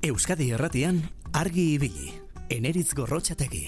Euskadi Erratian argi ibili. Eneritz gorrotxategi.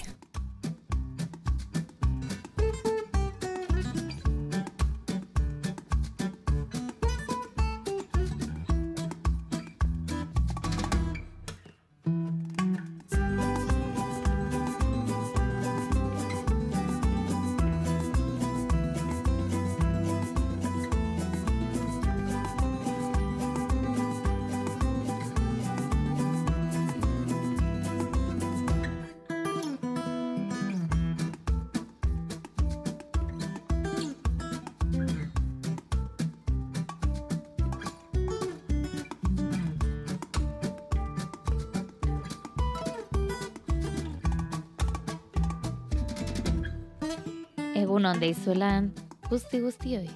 Deizuelan, guzti guztioi.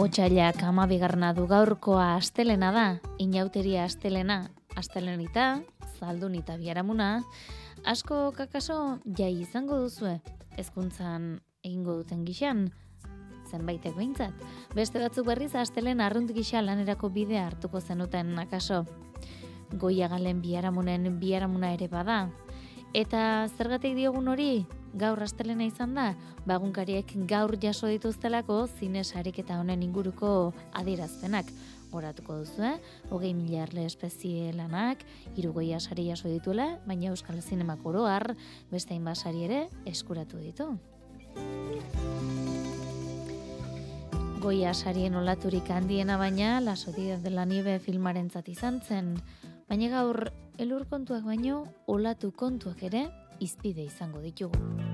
Otsailak amabigarna du gaurkoa astelena da, inauteria astelena, astelenita, zaldunita biaramuna, asko kakaso jai izango duzue, hezkuntzan egingo duten gixan, zenbaitek behintzat. Beste batzuk berriz astelen arrunt gisa lanerako bidea hartuko zenuten akaso. Goia galen biaramunen biaramuna ere bada, Eta zergatik diogun hori, gaur astelena izan da, bagunkariek gaur jaso dituztelako zines eta honen inguruko adierazpenak. Horatuko duzu, eh? hogei miliarle espezie lanak, irugoia sari jaso dituela, baina Euskal Zinemak oroar, beste inbasari ere eskuratu ditu. Goia sarien olaturik handiena baina, la Sociedad de la Nieve filmaren izan zen, baina gaur elur kontuak baino olatu kontuak ere izpide izango ditugu.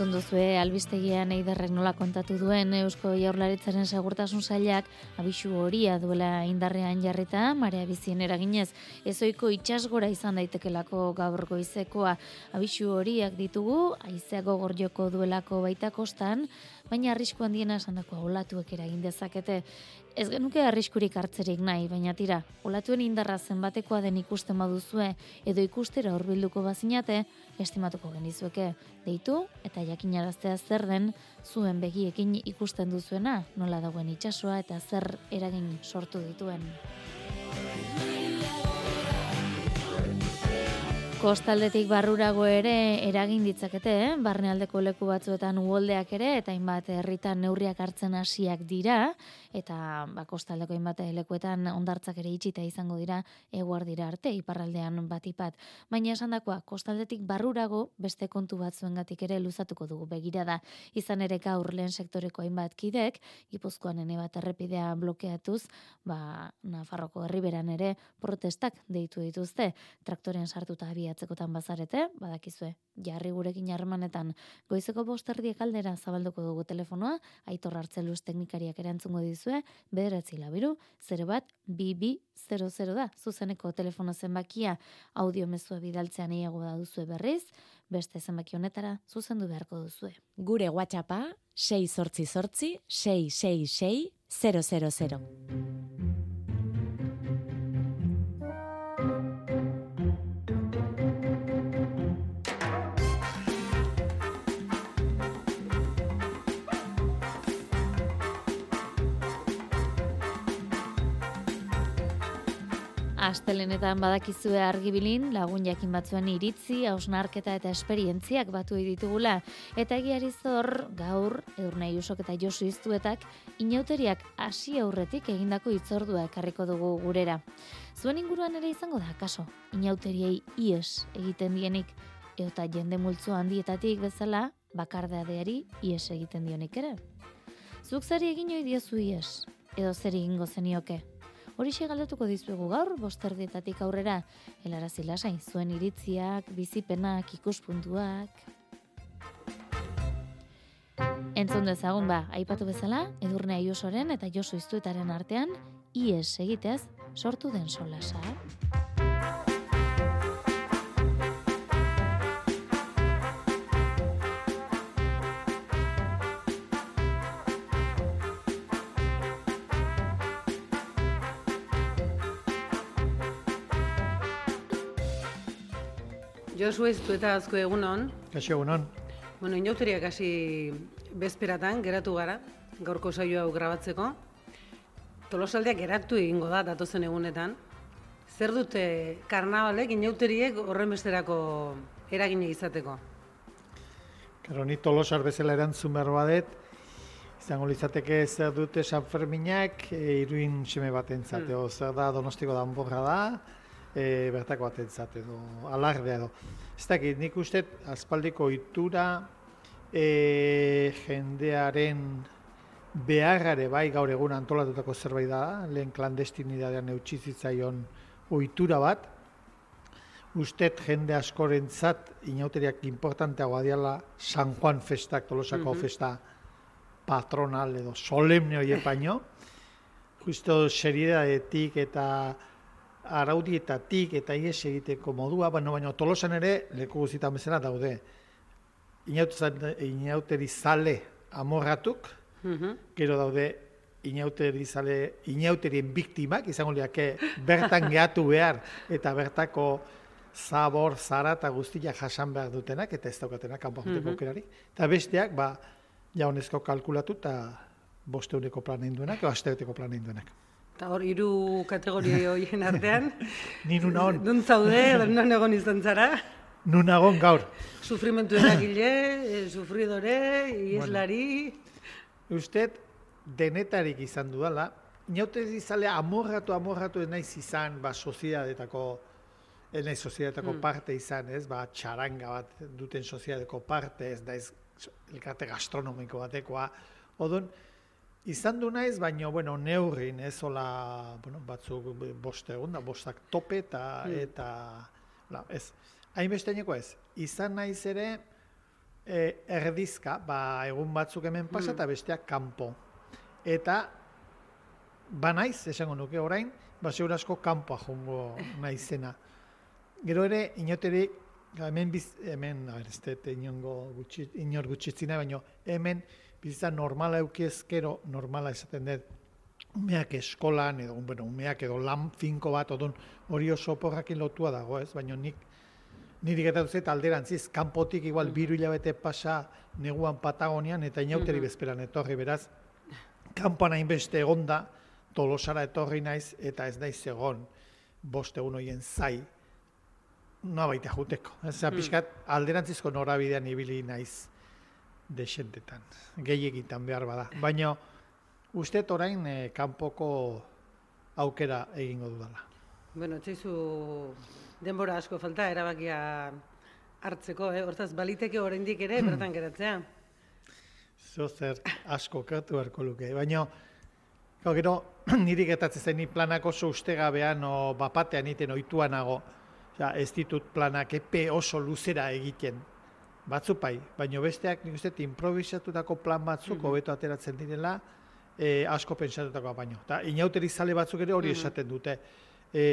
Entzun duzue albistegian eiderrek nola kontatu duen Eusko Jaurlaritzaren segurtasun sailak abisu horia duela indarrean jarrita, marea bizien eraginez, ezoiko itxasgora izan daitekelako gaur goizekoa. Abisu horiak ditugu, aizeago gorjoko duelako baita kostan, baina arrisku handiena esan dakoa olatuek eragin dezakete. Ez genuke arriskurik hartzerik nahi, baina tira, olatuen indarra zenbatekoa den ikusten baduzue edo ikustera hurbilduko bazinate, estimatuko genizueke. Deitu eta jakinaraztea zer den zuen begiekin ikusten duzuena, nola dagoen itsasoa eta zer eragin sortu dituen. Kostaldetik barrurago ere eragin ditzakete, eh? barnealdeko leku batzuetan uoldeak ere, eta hainbat herritan neurriak hartzen hasiak dira, eta ba, kostaldeko hainbat lekuetan ondartzak ere itxita izango dira eguar dira arte, iparraldean batipat. Baina esan dakoa, kostaldetik barrurago beste kontu batzuengatik ere luzatuko dugu begira da. Izan ere gaur lehen sektoreko hainbat kidek, Gipuzkoan ene bat errepidea blokeatuz, ba, Nafarroko herriberan ere protestak deitu dituzte, traktoren sartuta abia abiatzekotan bazarete, badakizue, jarri gurekin harremanetan goizeko bosterdiek aldera zabalduko dugu telefonoa, aitor hartzeluz teknikariak erantzungo dizue, bederatzi labiru, 0 bat, BB 00 da, zuzeneko telefono zenbakia audio mezua bidaltzean eiago da duzue berriz, beste zenbaki honetara zuzendu beharko duzue. Gure WhatsAppa 6 sortzi sortzi 666 000. Astelenetan badakizue argibilin, lagun jakin batzuen iritzi, hausnarketa eta esperientziak batu ditugula. Eta egiari zor, gaur, edurnei usok eta josu iztuetak, inauteriak hasi aurretik egindako itzordua ekarriko dugu gurera. Zuen inguruan ere izango da, kaso, inauteriei ies egiten dienik, eta jende multzo handietatik bezala, bakardeadeari ies egiten dionik ere. Zuk zari egin joi diozu ies, edo zer egingo zenioke. Hori galdetuko dizuegu gaur, bosterdietatik aurrera, helarazi lasain zuen iritziak, bizipenak, ikuspuntuak. Entzun dezagun ba, aipatu bezala, edurne aiosoren eta josu iztuetaren artean, ies egitez sortu den solasa. Josu ez du eta azko egunon. Kaixo egunon. Bueno, inauteriak hasi bezperatan geratu gara, gaurko saio hau grabatzeko. Tolosaldeak geratu egingo da datozen egunetan. Zer dute karnabalek inauteriek horren besterako eragine izateko? Karo, ni tolosar bezala erantzun behar badet, izango litzateke zer dute San Ferminak e, iruin seme bat entzateo. Hmm. Zer da donostiko danborra da, e, bertako bat entzat edo, alardea edo. Ez dakit, nik uste, aspaldiko itura e, jendearen beharrare bai gaur egun antolatutako zerbait da, lehen klandestinidadean eutxizitzaion ohitura bat, ustet jende askorentzat inauteriak importanteagoa diala San Juan festak, tolosako mm festa patronal edo solemne hori baino, justo seriedadetik eta araudietatik eta ies egiteko modua, baina baina tolosan ere leku guzitan bezala daude. Inauteri zale amorratuk, mhm. gero daude inauteri zale, inauterien biktimak, izango liake bertan gehatu behar eta bertako zabor, zara eta guztia jasan behar dutenak, eta ez daukatenak kanpo mm Eta besteak, ba, jaunezko kalkulatu eta bosteuneko plan egin duenak, o astebeteko plan egin duenak. Eta hor, hiru kategoria horien artean. Ni nun hon. Nun zaude, nun egon izan zara. Nun agon gaur. Sufrimentu eragile, eh, sufridore, ieslari. Bueno, usted, denetarik izan dudala, inaute izale amorratu, amorratu ez naiz izan, ba, soziadetako, ez naiz soziadetako mm. parte izan, ez, ba, txaranga bat duten soziadeteko parte, ez naiz elkarte gastronomiko batekoa. Odon, Izan du naiz, baina, bueno, neurrin, ez hola, bueno, batzuk boste egun da, bostak tope eta, mm. eta, la, ez, hainbeste ez, izan naiz ere, e, erdizka, ba, egun batzuk hemen pasa, mm. eta besteak kanpo. Eta, ba naiz, esango nuke orain, ba, asko kanpoa jongo naizena. Gero ere, inoterik, hemen biz, hemen, a ber, ez inongo gutxi, inor gutxitzina, baina hemen bizitza normala eukiezkero, normala esaten dut, umeak eskolan, edo, bueno, umeak edo lan finko bat, odun, hori oso oporrakin lotua dago, ez? Baina nik, niri getatu zait alderantziz, kanpotik igual biru hilabete pasa neguan Patagonian, eta inauteri bezperan etorri, beraz, kanpoan hainbeste egonda, tolosara etorri naiz, eta ez naiz egon, bost egun hoien zai, no baita juteko. Ez mm. pixkat, alderantzizko norabidean ibili naiz desentetan, gehiagitan behar bada. Baina, uste orain eh, kanpoko aukera egingo dudala. Bueno, txaizu denbora asko falta erabakia hartzeko, eh? hortaz baliteke oraindik ere bertan geratzea. Zo zer asko kertu beharko luke, baina gero niri getatzen zen ni planak oso ustegabean o bapatean iten oituanago, ja, ez ditut planak epe oso luzera egiten batzu bai, baina besteak nik uste improvisatutako plan batzuk mhm. hobeto ateratzen direla, e, asko pentsatutako baino. Ta inauteri zale batzuk ere hori mhm. esaten dute. E,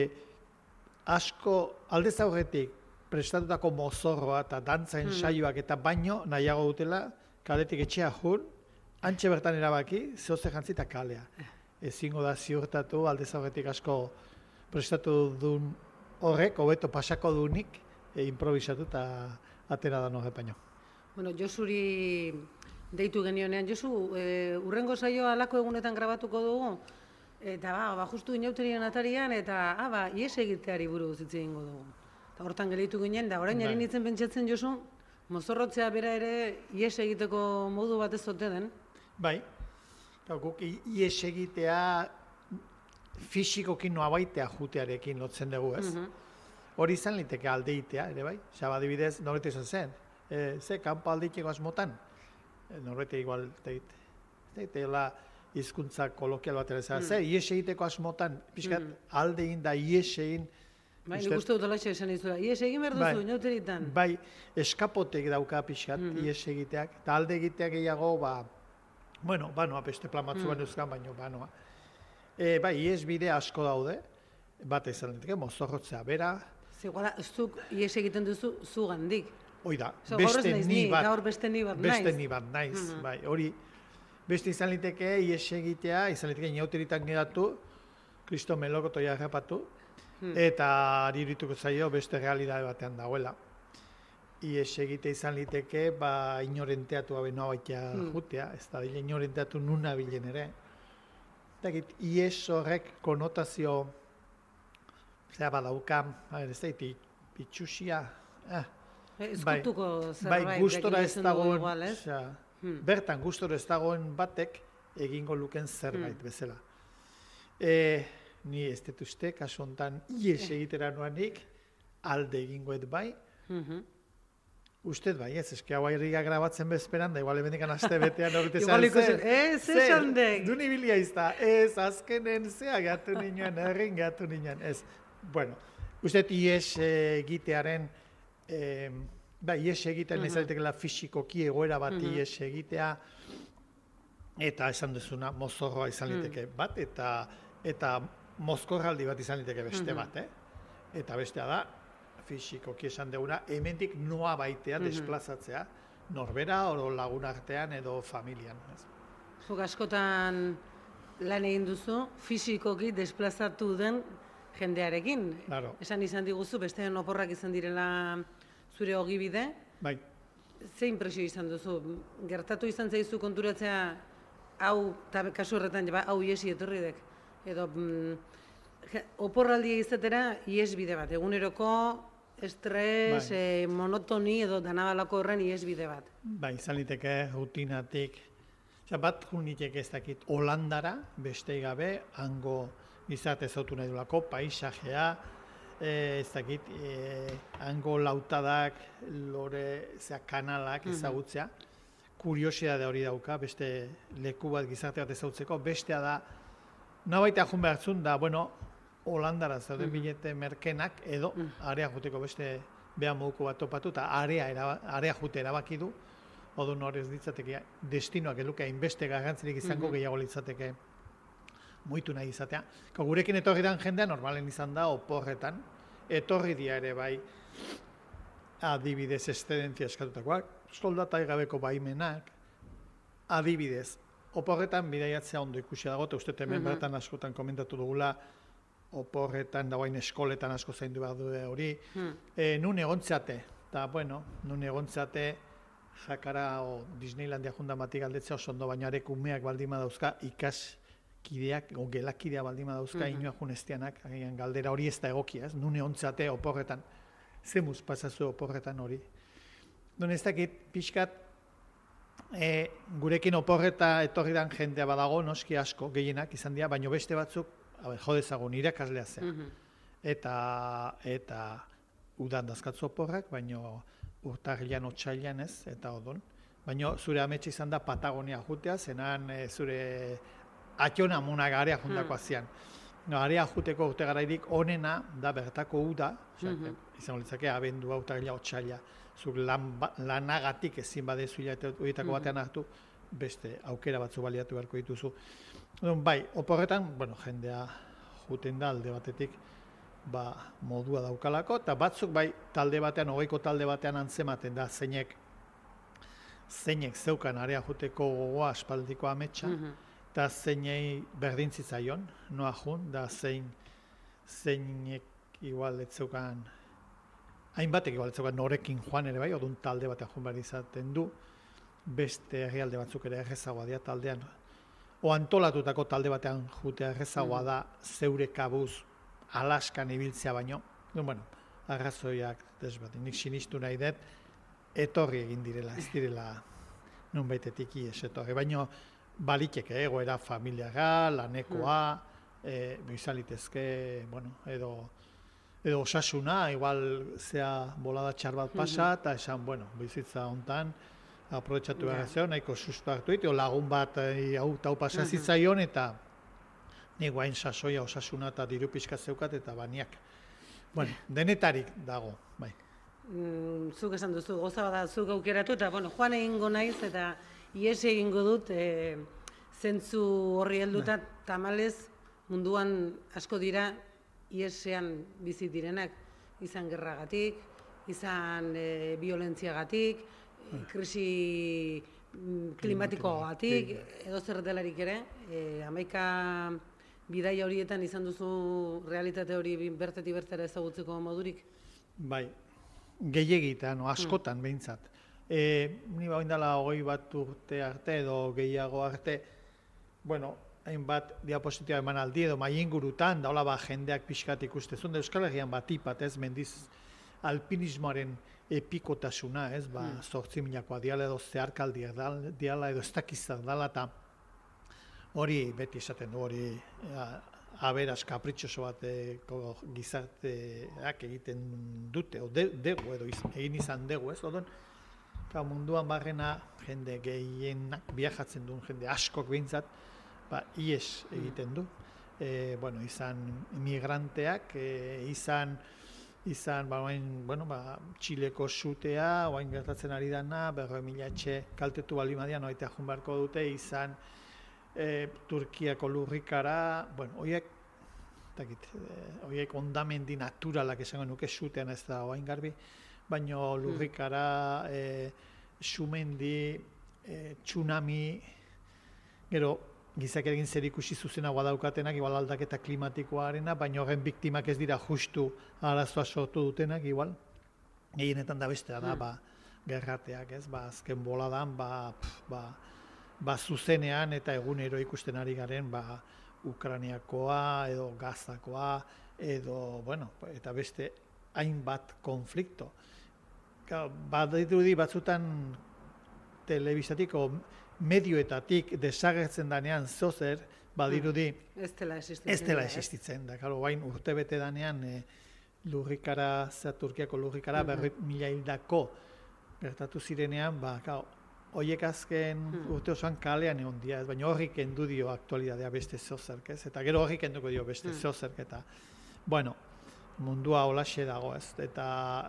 asko alde zaurretik prestatutako mozorroa eta dantzain mm. saioak eta baino nahiago dutela kaletik etxea jun, antxe bertan erabaki, zehose jantzi eta kalea. Ezingo da ziurtatu alde zaurretik asko prestatu duen horrek, hobeto pasako dunik, e, improvisatu eta atera da noge baino. Bueno, Josuri deitu genionean, Josu, e, urrengo saioa alako egunetan grabatuko dugu, eta ba, ba justu inauterian atarian, eta ah, ba, ies egiteari buru zitze egingo dugu. Eta hortan gelitu ginen, da orain bai. nintzen pentsatzen Josu, mozorrotzea bera ere ies egiteko modu bat ez zote den? Bai, guk ies egitea fisikokin noa baitea jutearekin lotzen dugu ez. Mhm. Hori izan liteke aldeitea, ere bai? Xaba dibidez, norrete izan zen. E, ze, kanpo aldeiteko asmotan? E, norrete igual, teit, teit, la izkuntza kolokial bat ere. Mm. Ze, ies egiteko asmotan, pixkat, mm. aldein da ies egin, Bai, nik uste dut alaxe esan izura. Ies egin behar duzu, bai, inauteritan. Bai, eskapotek dauka pixkat, mm -hmm. ies egiteak. Eta alde egiteak gehiago, ba, bueno, banoa, beste plan batzu mm. baino baino, banoa. E, bai, ies bide asko daude, bat izan diteke, mozorrotzea bera, Zegoela, zuk ies egiten duzu zu gandik. Hoi da, beste ni bat. Gaur beste ni bat naiz. Beste ni bat naiz, mm -hmm. bai. Hori, beste izan liteke ies egitea, izan liteke inauteritan geratu, kristo melokoto jarrapatu, hmm. eta arirituko zaio beste realidade batean dagoela. Ies egite izan liteke, ba, inorenteatu gabe noa baitea hmm. jutea, ez da dile inorenteatu nuna bilen ere. Eta ies horrek konotazio zera badauka, ez da, pitxusia, eh, Ezkutuko bai, zerbait, bai, gustora ez dagoen, igual, hmm. bertan gustora ez dagoen batek egingo luken zerbait hmm. bezala. E, ni ez dut uste, kasu honetan, ies egitera nuanik, alde egingoet bai, mm Usted bai, ez, eski hau airriga grabatzen bezperan, da igual emendikan aste betean horrete zehar zen. Ez, ez esan dek. Duni bilia izta, ez, azkenen zea gatu ninen, errin gatu ninen, ez bueno, uste ies egitearen, eh, ba, ies egitearen uh -huh. la fisikoki egoera bat ies egitea, eta esan duzuna mozorroa izan liteke bat, eta eta mozkorraldi bat izan liteke beste bat, eh? Eta bestea da, fisikoki esan duguna, hemendik noa baitea desplazatzea, norbera, oro lagun artean edo familian. Ez? Zuk askotan lan egin duzu, fisikoki desplazatu den jendearekin. Claro. Esan izan diguzu, beste oporrak izan direla zure ogibide. Bai. Ze impresio izan duzu? Gertatu izan zaizu konturatzea hau, eta kasu horretan, ba, hau iesi etorri dek. Edo, mm, oporraldia izatera, ies bide bat. Eguneroko, estres, bai. e, monotoni edo danabalako horren ies bide bat. Bai, izan liteke, rutinatik. Osa, bat juniteke ez dakit, Holandara, beste gabe, hango gizarte zautu nahi duelako, paisajea, e, ez dakit, e, hango lautadak, lore, zera, kanalak mhm. ezagutzea, mm -hmm. kuriosia da hori dauka, beste leku bat gizarte bat ezautzeko, bestea da, nabaita jun behartzun da, bueno, Holandara zauden mm bilete merkenak, edo, mm area juteko beste behan moduko bat topatu, eta area, eraba, area jute erabaki du, Odu norez ditzateke, destinoak eluke hainbeste garrantzirik izango mm gehiago litzateke muitu nahi izatea. Ko gurekin etorri dan jendea normalen izan da oporretan, etorri dia ere bai adibidez eszedentzia eskatutakoak, soldata gabeko baimenak, adibidez, oporretan bidaiatzea ondo ikusi dago, eta uste hemen bertan askotan komentatu dugula, oporretan dagoen eskoletan asko zaindu behar du hori. E, nun egontzeate, eta bueno, nun egontzeate, jakara o Disneylandia junda matik aldetzea oso ondo, baina arek umeak baldima dauzka ikas kideak, o gelakidea baldima dauzka mm -hmm. junestianak, agian galdera hori ez da egokia, ez? Nun egontzeate oporretan, zemuz pasazu oporretan hori. Don ez dakit, pixkat, e, gurekin oporreta etorri dan jendea badago, noski asko, gehienak izan dira, baino beste batzuk, a ber, jodezagun, irakaslea zea. Eta, eta udan dazkatzu oporrak, baino urtarrilan otxailan ez, eta odon. Baino zure ametxe izan da Patagonia jutea, zenan e, zure atxona muna garea juntako azian. No, area juteko urte garairik onena da bertako uda, mm izan litzake abendua, urtarrila otxaila, zuk lan, ba- lanagatik ezin badezu hilabete horietako batean hartu, beste aukera batzu baliatu beharko dituzu. Orduan, bai, oporretan, bueno, jendea juten da alde batetik, ba, modua daukalako, eta batzuk bai talde batean, hogeiko talde batean antzematen da, zeinek zeinek zeukan area juteko gogoa aspaldiko ametsa, eta zeinei berdin zitzaion, noa jun, da zein zeinek igual ez zeukan hainbatek igual ez zeukan norekin joan ere bai, odun talde batean joan behar izaten du, beste herrialde batzuk ere errezagoa dira taldean. O antolatutako talde batean jutea errezagoa da zeure kabuz Alaskan ibiltzea baino. No, bueno, arrazoiak desberdin. Nik sinistu nahi dut, etorri egin direla, ez direla nun baitetik ies etorri. Baino, baliteke, egoera familiara, lanekoa, e, bizalitezke, bueno, edo edo osasuna, igual zea bolada txar bat pasa, eta esan, bueno, bizitza hontan, aprobetsatu behar zeo, nahiko susto hartu ditu, lagun bat eh, hau tau pasa zitzaion, eta ni guain sasoia osasuna eta diru pixka zeukat, eta baniak. Bueno, denetarik dago, bai. Mm, zuk esan duzu, goza bada zuk aukeratu, eta bueno, joan egingo naiz, eta ies egingo dut, e, zentzu horri helduta, tamalez munduan asko dira iesean bizi direnak, izan gerragatik, izan e, violentziagatik, e, krisi mm, klimatikoagatik, edo zer delarik ere, e, amaika bidaia horietan izan duzu realitate hori bertetik bertera ezagutzeko modurik? Bai, gehiagitan, o askotan behintzat. E, ni ba oindala hogei bat urte arte edo gehiago arte, bueno, hainbat diapositiba eman aldi edo mai ingurutan, da hola ba jendeak pixkat ikustezun, da Euskal Herrian bat ipat, ez, mendiz alpinismoaren epikotasuna, ez, ba, hmm. zortzi minakoa diala edo zeharkaldiak dal- diala edo ez dakizak dala, eta hori beti esaten du, hori aberaz kapritxoso bateko gizarteak egiten dute, o de, degu edo iz, egin izan dugu, ez, odon, Ka munduan barrena jende gehienak viajatzen duen jende askok behintzat, ba, ies egiten du. E, bueno, izan migranteak, e, izan izan ba, oain, bueno, ba, Txileko sutea, oain gertatzen ari dana, berroi mila etxe kaltetu bali madian, oaitea jun beharko dute, izan e, Turkiako lurrikara, bueno, oiek, takit, e, oiek ondamendi naturalak esango nuke sutean ez da oain garbi, baino lurrikara, e, sumendi, e, tsunami, gero, gizakerekin zer ikusi zuzenagoa daukatenak, igual aldaketa klimatikoarena, baina horren biktimak ez dira justu arazoa sortu dutenak, igual. Gehienetan da bestea da, ba, gerrateak, ez, ba, azken boladan, ba, pf, ba, ba, zuzenean eta egunero ikusten ari garen, ba, Ukraniakoa, edo Gazakoa, edo, bueno, eta beste hainbat konflikto. Badirudi batzutan telebistatik o medioetatik desagertzen danean zozer, badirudi Ez dela existitzen. ez dela dira, existitzen. Da, karo, bain urte bete danean e, lurrikara, zea Turkiako lurrikara, berri mila hildako gertatu zirenean, ba, karo, Oiek azken urte osoan kalean egon dira, baina horrik kendu dio aktualidadea beste zozerk, ez? Eta gero horrik kenduko dio beste zozerk, eta, bueno, mundua holaxe dago, ez? Eta,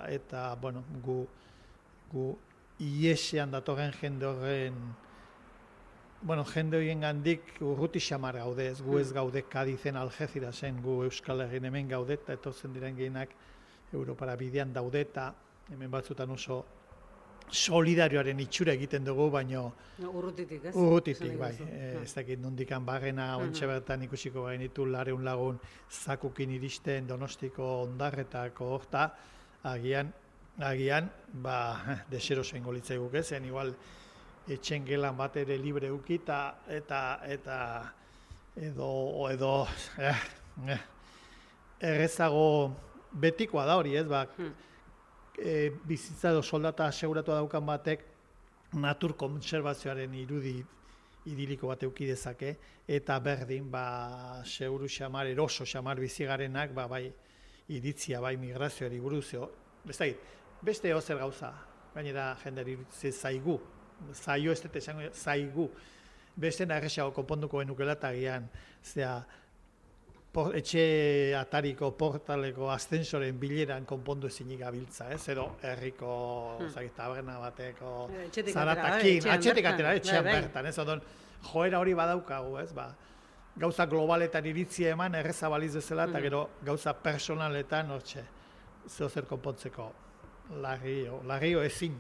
eta bueno, gu, gu iesean datorren jende horren, bueno, jende horien gandik urruti xamar gaude, ez? Gu ez gaude Kadizen Algezirasen, gu Euskal Herrin hemen gaude, eta etortzen diren gehienak Europara bidean daude, eta hemen batzutan oso solidarioaren itxura egiten dugu, baino No, urrutitik, ez? urrutitik, bai. Eh, ez dakit nondikan bagena, ontxe bertan ikusiko gainitu lareun lagun zakukin iristen donostiko ondarretako horta, agian, agian, ba, desero zen golitzai guk zen, igual, etxen gelan bat ere libre ukita, eta, eta, edo, edo, eh, eh, errezago betikoa da hori, ez, ba, Hmm. E, bizitza edo soldata aseguratua daukan batek natur kontserbazioaren irudi idiliko bat euki dezake eta berdin ba seguru xamar eroso xamar bizigarenak ba bai iritzia bai migrazioari buruz edo dakit, beste zer gauza gainera jenderi iritzi zaigu zaio ez dut esango zaigu beste erresago konponduko genukela eta agian zea por, etxe atariko portaleko ascensoren bileran konpondu ezinik gabiltza, ez? Edo herriko, Hmm. hmm. taberna bateko Eh, etxetik atera, zaratakin, etxean atxetik atera, bai, etxean bai. bertan, ez? Odon, joera hori badaukagu, ez? Ba, gauza globaletan iritzia eman, erreza baliz bezala, eta Mhm. gero gauza personaletan, hortxe, zeo zer konpontzeko larrio, larrio ezin.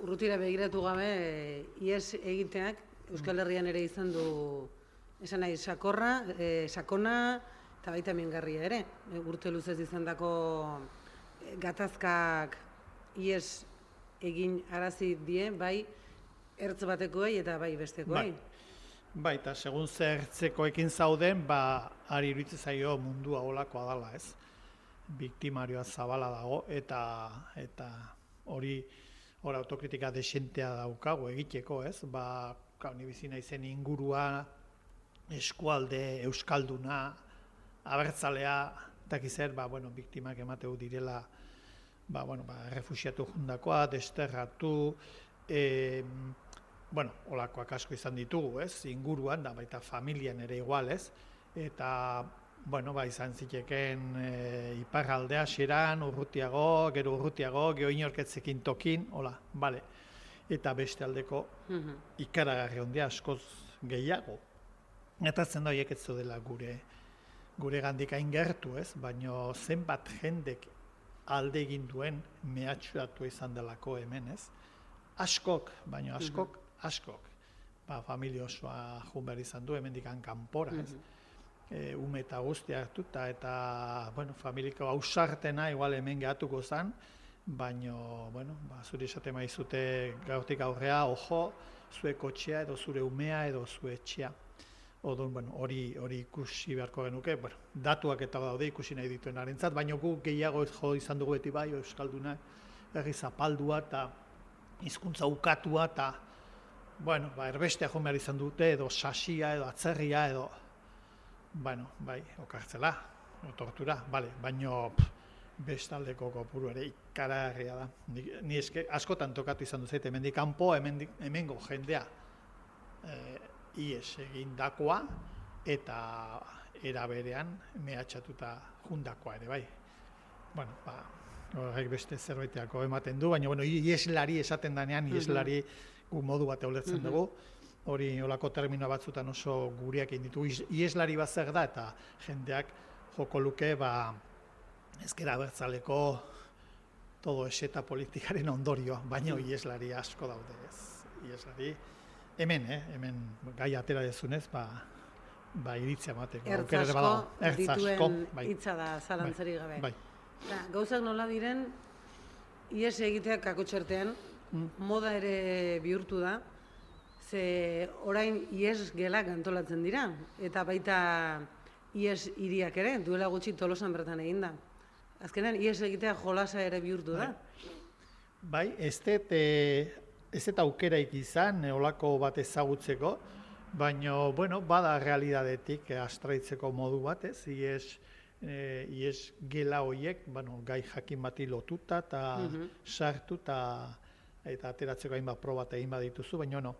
Urrutira begiratu gabe, ies egiteak Euskal Herrian ere izan du esan nahi sakorra, eh, sakona eta baita mingarria ere. E, urte luzez izan dako gatazkak ies egin arazi die, bai ertz batekoei eta bai bestekoei. Bai. Bai, eta segun zertzekoekin zauden, ba, ari iruditzen zaio mundua olakoa dala, ez? Biktimarioa zabala dago, eta eta hori hor autokritika desentea daukago egiteko, ez? Ba, kau, ni bizi naizen ingurua, eskualde, euskalduna, abertzalea, dakiz zer, ba, bueno, biktimak emateu direla, ba, bueno, ba, refusiatu jundakoa, desterratu, eh, bueno, olakoak asko izan ditugu, ez? Inguruan da baita familian ere igual, ez? Eta bueno, ba izan ziteken e, iparraldea xeran, urrutiago, gero urrutiago, gero inorketzekin tokin, hola, bale. Eta beste aldeko ikaragarri ondia askoz gehiago. Eta da horiek ez dela gure gure gandik hain gertu, ez? Baino zenbat jendek alde egin duen mehatxuratu izan delako hemen, ez? Askok, baino askok, askok. Ba, familia osoa jun behar izan du, hemendik kanpora, ez? e, ume eta guztia hartuta eta bueno, familiko ausartena igual hemen gehatuko zen, baino, bueno, ba, zuri esate maizute gaurtik aurrea, ojo, zure kotxea edo zure umea edo zure etxea. Odun, bueno, hori hori ikusi beharko genuke, bueno, datuak eta daude ikusi nahi dituen arentzat, baino gu gehiago jo izan dugu beti bai, Euskaldunak, herri zapaldua eta hizkuntza ukatua eta bueno, ba, erbestea jo behar izan dute, edo sasia, edo atzerria, edo bueno, bai, okartzela, o tortura, bale, baino bestaldeko kopuru ere ikaragarria da. Ni, ni eske askotan tokatu izan dut hemendik kanpo, hemendik hemengo jendea eh, ies egindakoa eta era berean mehatxatuta jundakoa ere bai. Bueno, ba, horrek beste zerbaiteako ematen du, baina bueno, ieslari esaten danean, ieslari gu modu bat ulertzen Mhm. dugu, hori olako termino batzutan oso gureak egin ditu. Is- Ieslari bat zer da, eta jendeak joko luke, ba, ezkera bertzaleko todo eseta politikaren ondorioa, baina ieslari asko daude ez. Ieslari, hemen, eh, hemen gai atera dezunez, ba, ba iritzia emateko. Ertz aukera ere asko badago. Ertz asko, dituen bai, hitza da zalantzarik gabe. bai. Da, gauzak nola diren, ies egiteak kakotxertean, Mm. moda ere bihurtu da, ze orain ies gelak antolatzen dira, eta baita ies hiriak ere, duela gutxi tolosan bertan egin da. Azkenean, ies egitea jolasa ere bihurtu da. Bai, ez dut, eh, ez dut aukeraik izan, eh, olako bat ezagutzeko, baina, bueno, bada realidadetik eh, astraitzeko modu bat, ez, ies, eh, ies gela hoiek, bueno, gai jakin bati lotuta eta Mhm. sartu eta eta ateratzeko hainbat proba eta egin badituzu, baina no.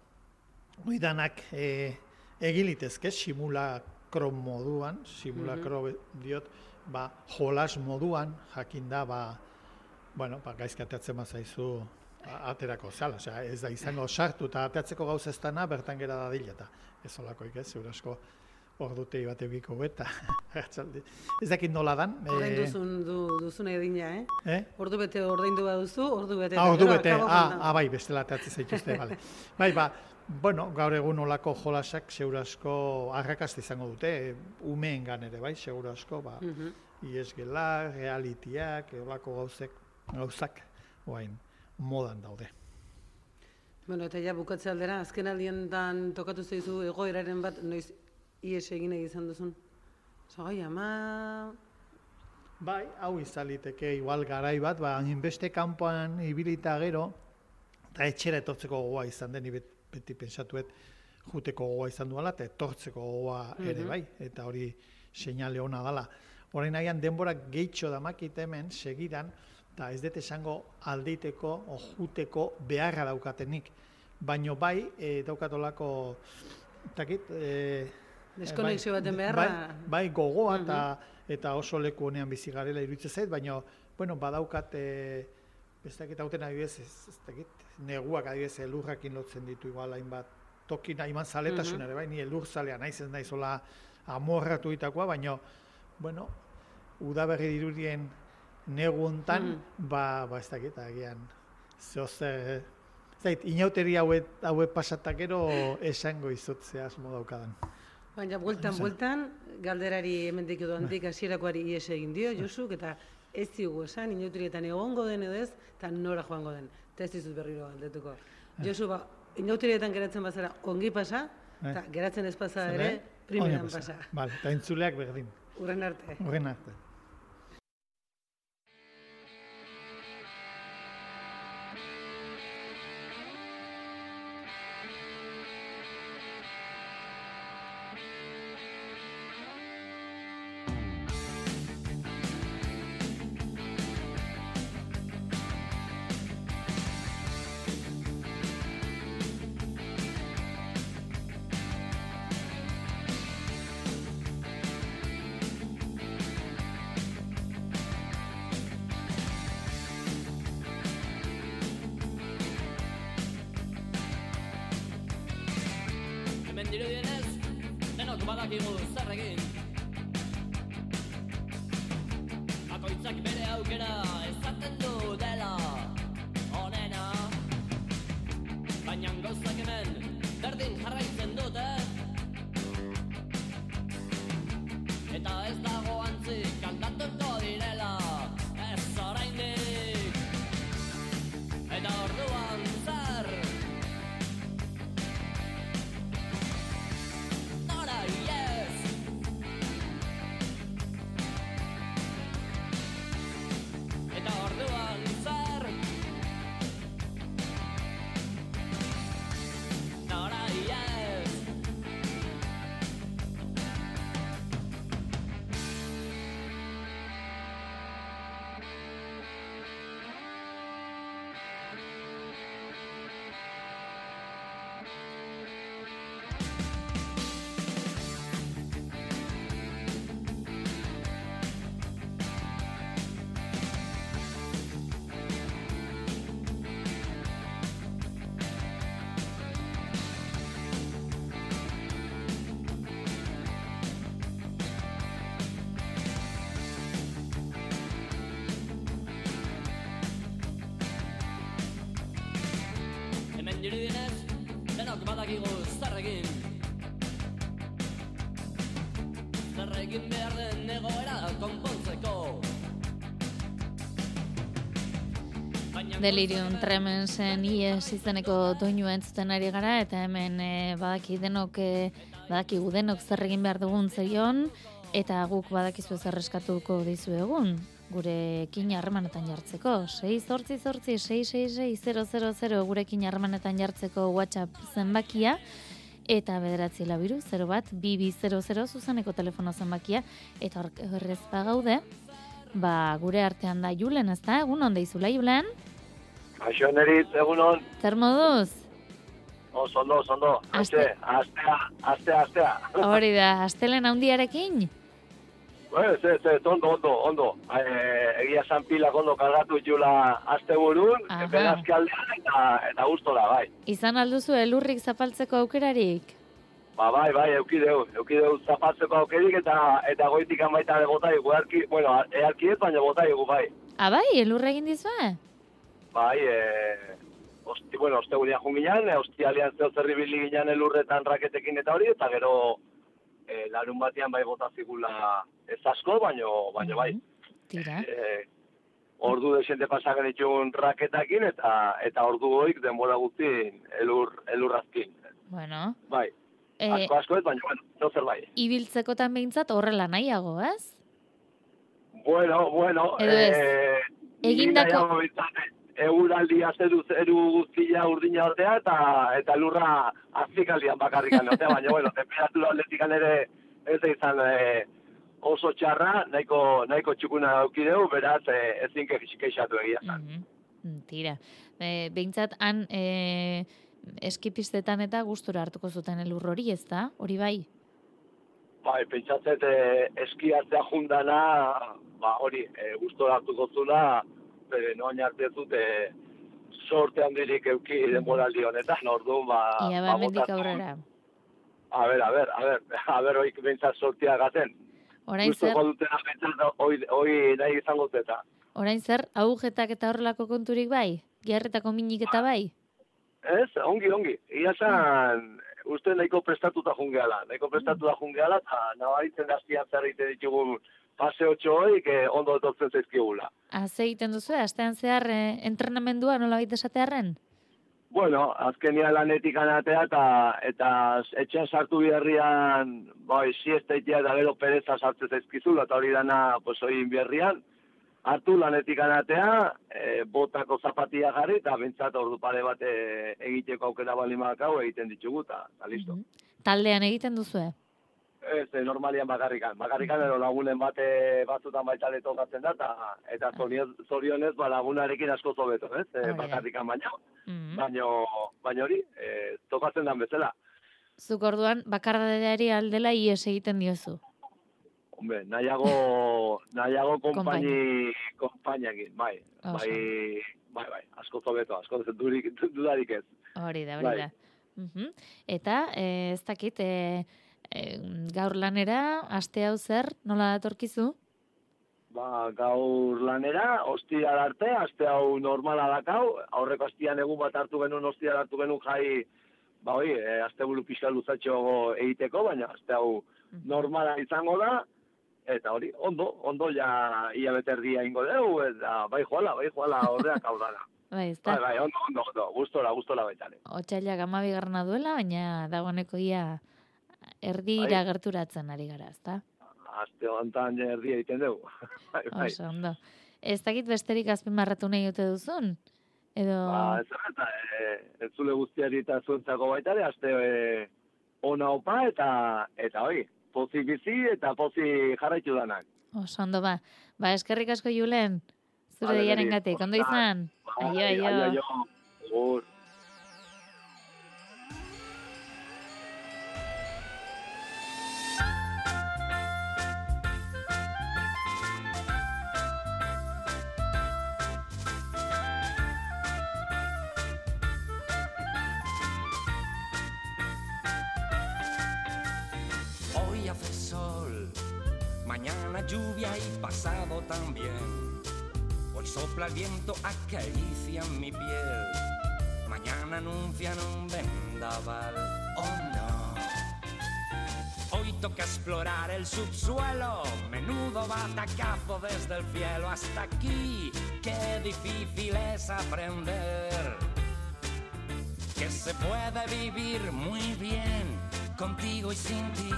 Hoi danak eh, egin litezke simulakro moduan, simulakro be- diot, ba, jolas moduan, jakin da, ba, bueno, ba, gaizki ateatzen bazaizu aterako zala, osea, ez da izango sartu eta ateatzeko gauza ez dana, bertan gera da dila, eta ez olakoik ez, zeur asko ordutei bat egiko eta. Ez dakit nola dan. Eh, duzun, du, duzun edina, eh? Eh? Ordu bete ordaindu baduzu, ordu bete. Ah, ordu bete, ah, ah, bai, bestela ateatzen zaituzte, bale. Bai, ba, bueno, gaur egun olako jolasak segurasko arrakasta izango dute, eh, umeengan ere, bai, segurasko, ba, Mhm. iesgela, realitiak, olako gauzek, gauzak, oain, modan daude. Bueno, eta ja bukatze aldera, azken aldienetan tokatu zaizu egoeraren bat, noiz ies egin nahi izan duzun. Zagai, ama... Bai, hau izaliteke igual garai bat, ba, beste kanpoan ibilita gero, eta etxera etortzeko gogoa izan den, bet- beti pensatuet juteko gogoa izan duela, eta etortzeko gogoa ere Mhm. bai, eta hori seinale ona dala. Nahian denborak gehitxo damakit hemen, segidan, eta ez dut esango aldeiteko, o juteko beharra daukatenik. Baino bai, e, daukatolako, takit, e, Deskonexio bai, baten beharra. Bai, bai gogoa eta eta oso leku honean bizi garela iruditzen zait, baina bueno, badaukat e, ez dakit hauten adibidez, ez, ez dakit, neguak adibidez elurrakin lotzen ditu igual hainbat tokin hainbat zaletasun ere, bai, ni elur zalea naiz ez naizola amorratu itakoa, baina bueno, udaberri dirudien negu hontan, ba, ba ez dakit, agian zeo zer, ez dakit, inauteria hauet, hauet pasatak gero esango izotzea asmo daukadan. Baina, bueltan, bueltan, galderari hemendik edo Bai. handik hasierakoari ies egin dio, Josuk, eta ez zigu esan, inauterietan egongo den edo ez, eta nora joango den. Eta ez dizut berriro galdetuko. Josu, ba, inauterietan geratzen bazara ongi pasa, Bai. eta geratzen ez pasa ere, eh? primeran pasa. Vale, eta entzuleak berdin. Urren arte. Horren arte. Delirium tremensen ies izeneko doinua entzuten ari gara, eta hemen e, badaki denok, e, badakigu denok zer egin behar dugun zeion, eta guk badakizu zer eskatuko dizu egun, gurekin harremanetan jartzeko. 6 zortzi zortzi 666 gurekin harremanetan jartzeko WhatsApp zenbakia, eta bederatzi labiru, 0 bat, 2200 zuzeneko telefono zenbakia, eta hor- horrez bagaude, ba, gure artean da Julen, ez da? Egun onde izula, Julen? Kaixo nerit, egunon, Zer moduz? oso ondo, oso ondo. Aste. Astea, astea, astea. Hori da, astelen handiarekin? Ez, ez, ez, ondo, ondo, ondo. E, egia san pilak ondo kargatu jula aste burun, Aha. benazki aldean eta, eta gustora, bai. Izan alduzu elurrik zapaltzeko aukerarik? Ba, bai, bai, eukideu, eukideu zapatzeko aukerik eta eta goitik baita ere bota dugu, earki, bueno, earki ez, baina bota dugu, bai. Abai, Ah, elurra egin dizue? Bai, e, osti, bueno, oste gurean junginan, e, ostialian zeo zerri bili ginen elurretan raketekin eta hori, eta gero e, larun batean bai bota zigula ez asko, baino, baino bai. Tira. E, ordu desente pasagen ditun raketakin eta eta ordu goik denbora guztin elur, elurrazkin. Bueno, Bai, e, asko asko ez, baina, bueno, zer bai. ibiltzekotan behintzat horrela nahiago, ez? Bueno, bueno, Edo ez? eh, Egindako- behintzat, Euraldia zeru guztia urdina ordea eta eta lurra azpikaldian bakarrikan ordea, baina bueno, temperatura aldetikan ere ez da izan eh, oso txarra, nahiko, nahiko txukuna daukideu, beraz eh, ezin keixatu egia zan. Mhm. Mm, Tira. E, behintzat han e, eskipistetan eta gustura hartuko zuten elur hori, ez da? Hori bai? Bai, pentsatzet eh, eskiatzea jundana, ba hori, eh, gustora hartuko zula, bere noain arte ez dute sorte handirik euki denboraldi honetan, orduan, ba... Ia ba, ba, mendik aurrera. A ber, a ber, a ber, a ber, oik bentsat sortia gaten. Orain zer, Gustoko dutena bentsat, oi, oi nahi izango zeta. orain zer, agujetak eta horrelako konturik bai? Giarretako minik eta bai? Ez, ongi, ongi. Ia zan, uste nahiko prestatuta jungeala. Nahiko prestatuta jungeala, eta nabaritzen gaztian zer egiten ditugun paseo txoik eh, ondo etortzen zaizkigula. Haze egiten duzu, astean zehar e, entrenamendua nola baita esatearren? Bueno, azkenia lanetik anatea eta eta etxean sartu biherrian, bai, siesteitea eta gero pereza sartzen zaizkizula, eta hori dana, pues, hori biherrian, hartu lanetik anatea, e, botako zapatia jarri, eta bentsat ordu pare bat e, egiteko aukera bali makau egiten ditugu, eta listo. Mhm. Taldean egiten duzue? Ez, e, normalian bakarrikan. Bakarrikan ero lagunen bate batzutan baita ere tokatzen da, eta, eta zorionez, zorionez ba, lagunarekin asko zobeto, ez? E, da. bakarrikan baina. Mhm. Baino, baino hori, e, tokatzen dan bezala. Zuk orduan bakardadeari aldela ies egiten diozu. Hombre, nahiago, nahiago konpaini, konpainiakin, bai. Oso. Bai, bai, bai, asko zobeto, asko durik, dudarik ez. Hori da, hori Bai. da. Mhm. Eta, e, ez dakit, e, e, gaur lanera, aste hau zer, nola datorkizu? Ba, gaur lanera, ostia arte, aste hau normala dakau, aurreko astian egun bat hartu genuen, ostia hartu genuen jai, ba hoi, e, aste buru pixka luzatxo egiteko, baina aste hau normala izango da, eta hori, ondo, ondo ja ia beterdia ingo dugu, eta bai joala, bai joala horreak hau dara. Bai, ez Bai, da, bai, ondo, ondo, ondo, gustora, gustora baitare. otxailak amabigarna duela, baina dagoeneko ia erdira Bai. gerturatzen ari gara, ez da? Aste honetan erdia egiten dugu. bai, bai. Oso, ondo. Ez dakit besterik azpimarratu nahi dute duzun? Edo... Ba, ez eta, e, ez zule guztiari eta zuentzako baita ere, aste e, ona opa eta, eta hoi, pozi bizi eta pozi jarraitu danak. Oso ondo ba. Ba, eskerrik asko Julen. Zure neri, gatik. Ondo izan? Aio, aio. aio, aio. Pasado también. Hoy sopla el viento, acaricia mi piel. Mañana anuncian un vendaval, oh no. Hoy toca explorar el subsuelo, menudo batacazo desde el cielo hasta aquí. Qué difícil es aprender que se puede vivir muy bien contigo y sin ti.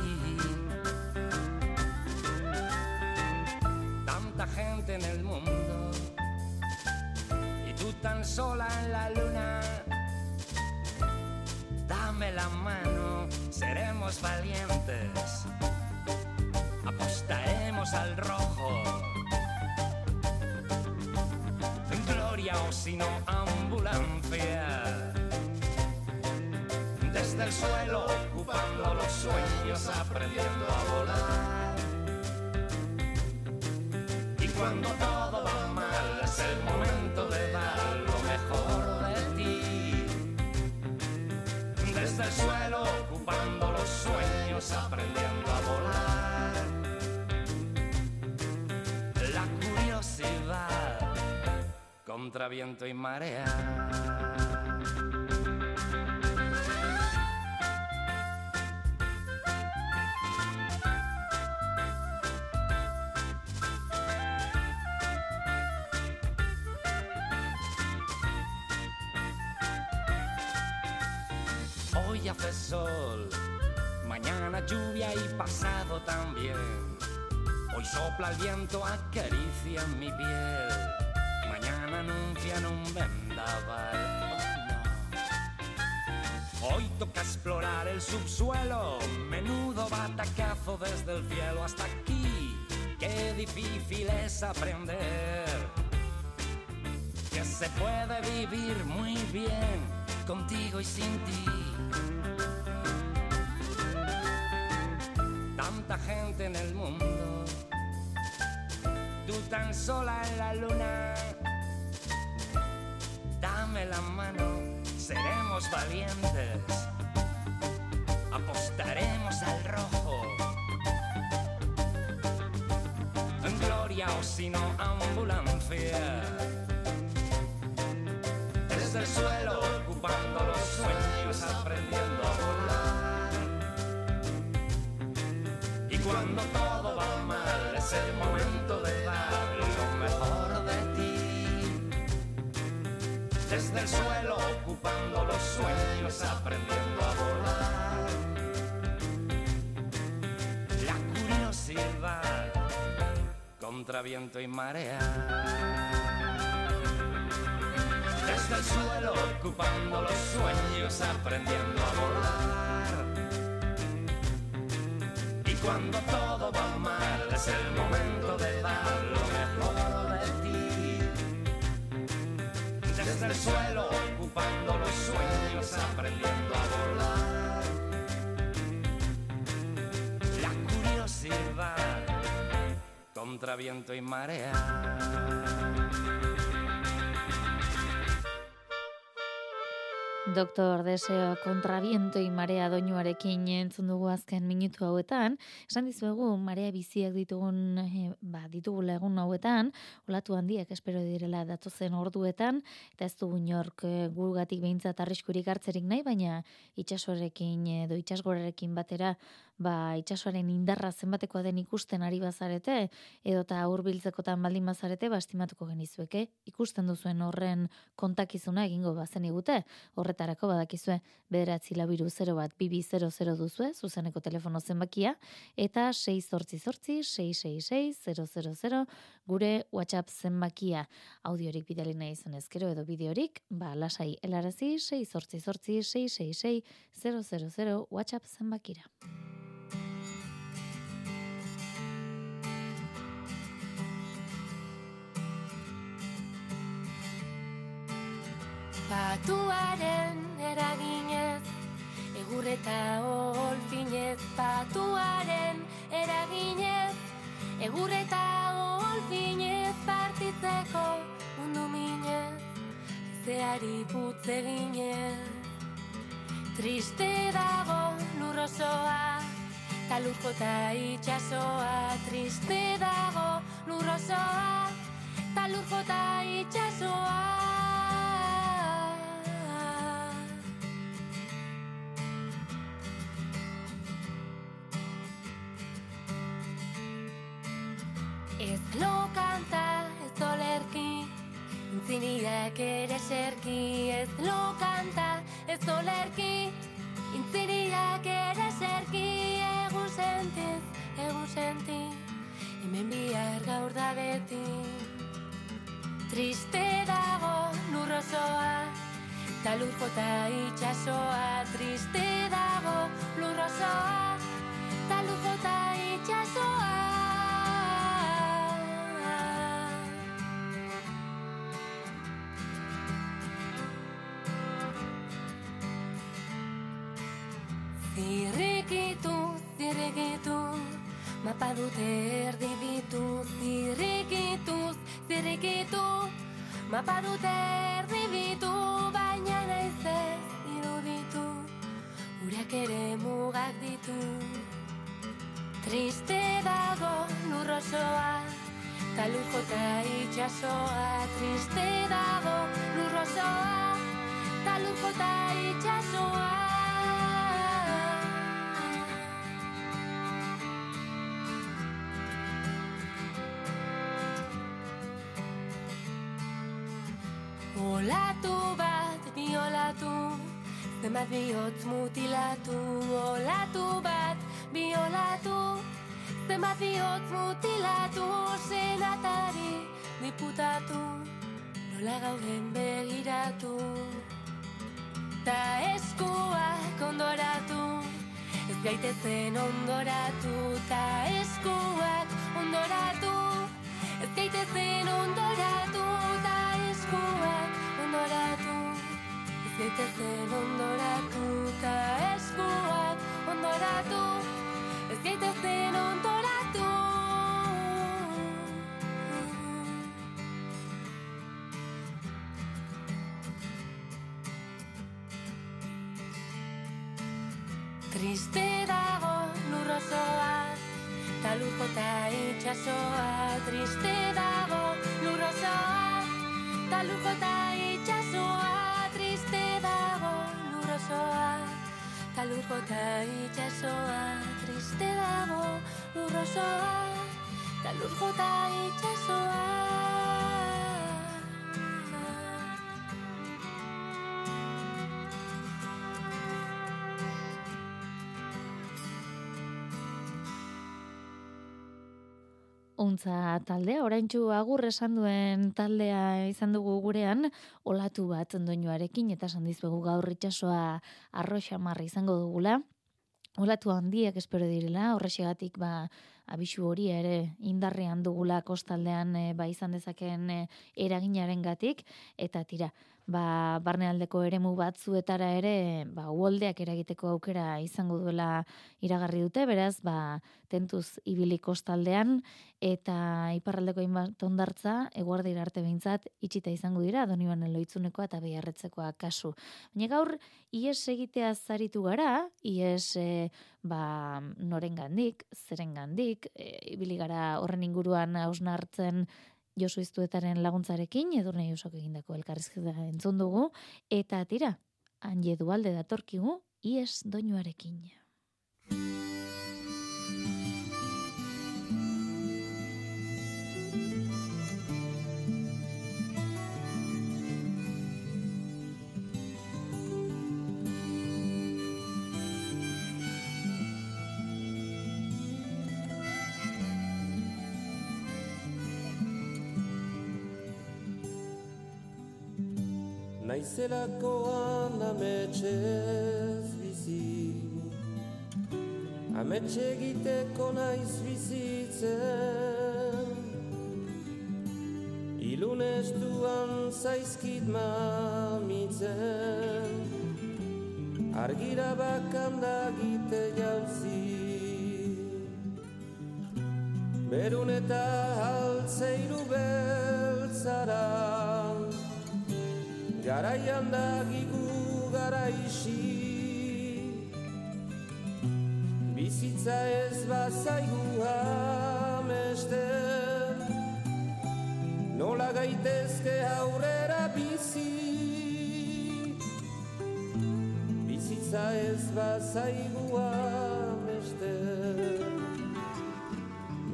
Tanta gente en el mundo y tú tan sola en la luna. Dame la mano, seremos valientes, apostaremos al rojo. Gloria o si no ambulancia desde el suelo, ocupando los sueños, aprendiendo a volar. Cuando todo va mal, es el momento de dar lo mejor de ti. Desde el suelo, ocupando los sueños, aprendiendo a volar. La curiosidad contra viento y marea. Hoy hace sol, mañana lluvia y pasado también. Hoy sopla el viento, acaricia mi piel. Mañana anuncian un vendaval. Hoy toca explorar el subsuelo, menudo batacazo desde el cielo hasta aquí. Qué difícil es aprender que se puede vivir muy bien contigo y sin ti. Tanta gente en el mundo, tú tan sola en la luna. Dame la mano, seremos valientes, apostaremos al rojo. En gloria o si no, ambulancia el suelo, ocupando los sueños, aprendiendo a volar. Y cuando todo va mal, es el momento de dar lo mejor de ti. Desde el suelo, ocupando los sueños, aprendiendo a volar. La curiosidad contra viento y marea desde el suelo, ocupando los sueños, aprendiendo a volar. Y cuando todo va mal, es el momento de dar lo mejor de ti. Desde el suelo, ocupando los sueños, aprendiendo a volar. La curiosidad contra viento y marea. Doktor Deseo kontrabiento y marea doinuarekin entzun dugu azken minutu hauetan. Esan dizuegu marea biziak ditugun, eh, ba, ditugula egun hauetan, olatu handiak espero direla datozen orduetan, eta ez dugu inork eh, gugatik behintzat arriskurik hartzerik nahi, baina itxasorekin edo itxasgorerekin batera ba, itxasoaren indarra zenbatekoa den ikusten ari bazarete, edota hurbiltzekotan baldin bazarete, ba, estimatuko genizueke, ikusten duzuen horren kontakizuna egingo bazen igute, horretarako badakizue bederatzi labiru 0 bat bibi 00 duzue, zuzeneko telefono zenbakia, eta 6 zortzi zortzi, 666 000 gure WhatsApp zenbakia. Audiorik bidali nahi izan ezkero edo bideorik, ba, lasai helarazi 6 zortzi zortzi, 666 000 WhatsApp zenbakira. Patuaren eraginez, egur eta olfinez, patuaren eraginez, egur eta olfinez, partitzeko mundu minez, zeari putze ginez. Triste dago lurrosoa, ta lurko eta itxasoa, triste dago lurrosoa, ta lurko eta itxasoa. Kanta, ez olerki, intziniak ere serki. Ez lo kanta, ez olerki, intziniak ere serki. Egun sentiz, egun senti, hemen bihar gaur da beti. Triste dago lurrosoa, ta lurko itxasoa. Triste dago lurrosoa, ta lurko itxasoa. Zirrikitu, zirrikitu, mapa dute erdi bitu. Zirrikitu, zirrikitu, mapa dute erdi bitu. Baina naiz ez iruditu, urak ere mugak ditu. Triste dago lurrosoa, ta lujo ta itxasoa. Triste dago lurrosoa, ta lujo ta itxasoa. Olatu bat biolatu, zenbat bihotz mutilatu. Olatu bat biolatu, zenbat bihotz mutilatu. Senatari diputatu, nola gauden begiratu. Ta eskuak ondoratu, ez gaitezen ondoratu. Ta eskuak ondoratu, ez gaitezen gaitezen ondoratu. Ta eskuak ondoratu, ez gaitezen ondoratu. Triste dago lurrosoa, ta lujo ta itxasoa. Triste dago lurrosoa, ta lujo itxasoa. Lurrosoa, ta lujo ta itxasoa. Triste dago lurrosoa, ta lujo ta itxasoa. Untza taldea, oraintxu agur esan duen taldea izan dugu gurean, olatu bat doinuarekin, eta esan dizuegu gaur itxasoa arroxa marra izango dugula. Olatu handiak espero direla, horrexegatik ba, abisu hori ere indarrean dugula kostaldean e, ba, izan dezaken e, eraginaren gatik, eta tira, ba, barnealdeko eremu batzuetara ere ba, uoldeak eragiteko aukera izango duela iragarri dute, beraz, ba, tentuz ibili kostaldean, eta iparraldeko hainbat ondartza, eguardira arte behintzat, itxita izango dira, doniban eloitzunekoa eta beharretzekoa kasu. Baina gaur, ies egitea zaritu gara, ies e, ba, noren gandik, zeren gandik, e, ibili gara horren inguruan hausnartzen Josu Iztuetaren laguntzarekin, edurne Josok egindako elkarrizketa entzun dugu, eta tira, hanje dualde datorkigu, ies doinuarekin. Naizelakoan ametxez bizi. Ametxe egiteko naiz bizitzen. Ilunestuan zaizkit mamitzen. Argira bakanda gite jauzi. Berun eta altzeiru beltzara Garaian dagigu garaixi Bizitza ez bazaigu amesten Nola gaitezke aurrera bizi. Bizitza ez bazaigu amesten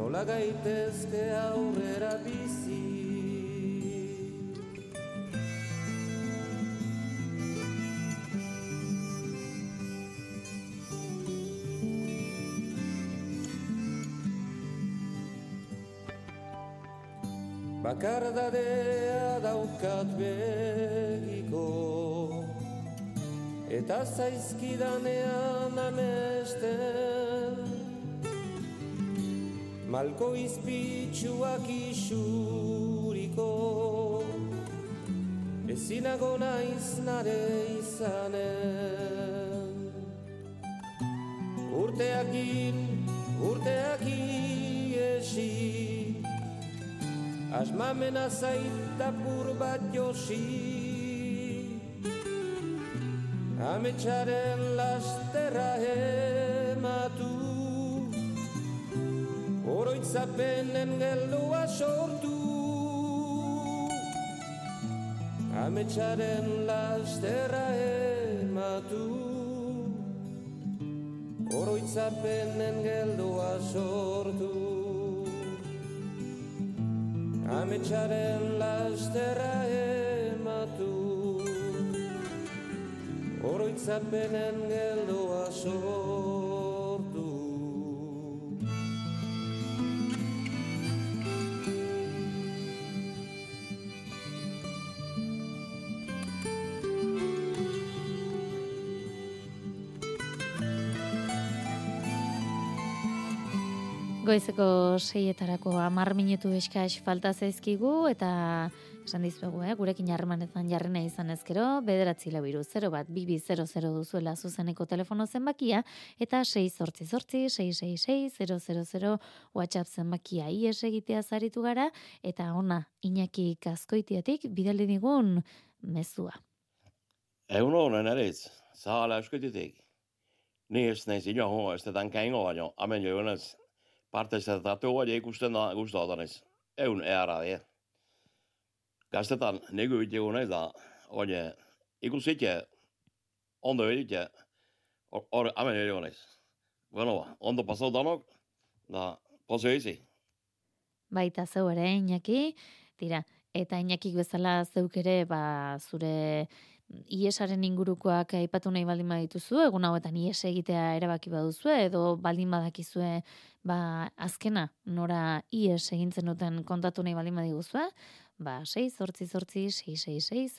Nola gaitezke aurrera bizi Bakardadea daukat begiko. Eta zaizkidanean amesten Malko izpitsuak isuriko. Ezinago naiz nare izanen. Urteak Asmamena zaita pur bat josi Ametxaren lasterra ematu oroitzapenen geldua sortu Ametsaren lasterra ematu Oroitzapenen geldua sortu Ametsaren lasterra ematu. Oroitzapenen geldua Goizeko seietarako amar minutu eskaz falta zaizkigu eta esan dizuegu, eh? gurekin harremanetan jarrena izan ezkero, bederatzi labiru 0 bat, bibi 00 duzuela zuzeneko telefono zenbakia, eta 6 sortzi sortzi, 666 000 WhatsApp zenbakia ies egitea zaritu gara, eta ona, Iñaki Kaskoitiatik bidali digun mezua. Egun honen eritz, zahala eusketitik. Ni ez naiz ino, ez detan kaingo baino, amen jo egunez, parte ez datu gai ikusten da guztu naiz. Egun eara die. Gaztetan, negu bitegu naiz da, oine, ikusitxe, ondo editxe, hor, amen jo naiz. Bueno, ba, ondo pasau danok, da, pozo izi. Baita zeu ere, Iñaki, tira, eta Iñakik bezala zeuk ere, ba, zure iesaren ingurukoak aipatu nahi baldin badituzu, egun hauetan ies egitea erabaki baduzu, edo baldin badakizue, ba, azkena, nora ies egintzen duten kontatu nahi baldin badiguzue, ba, 6 zortzi zortzi, 666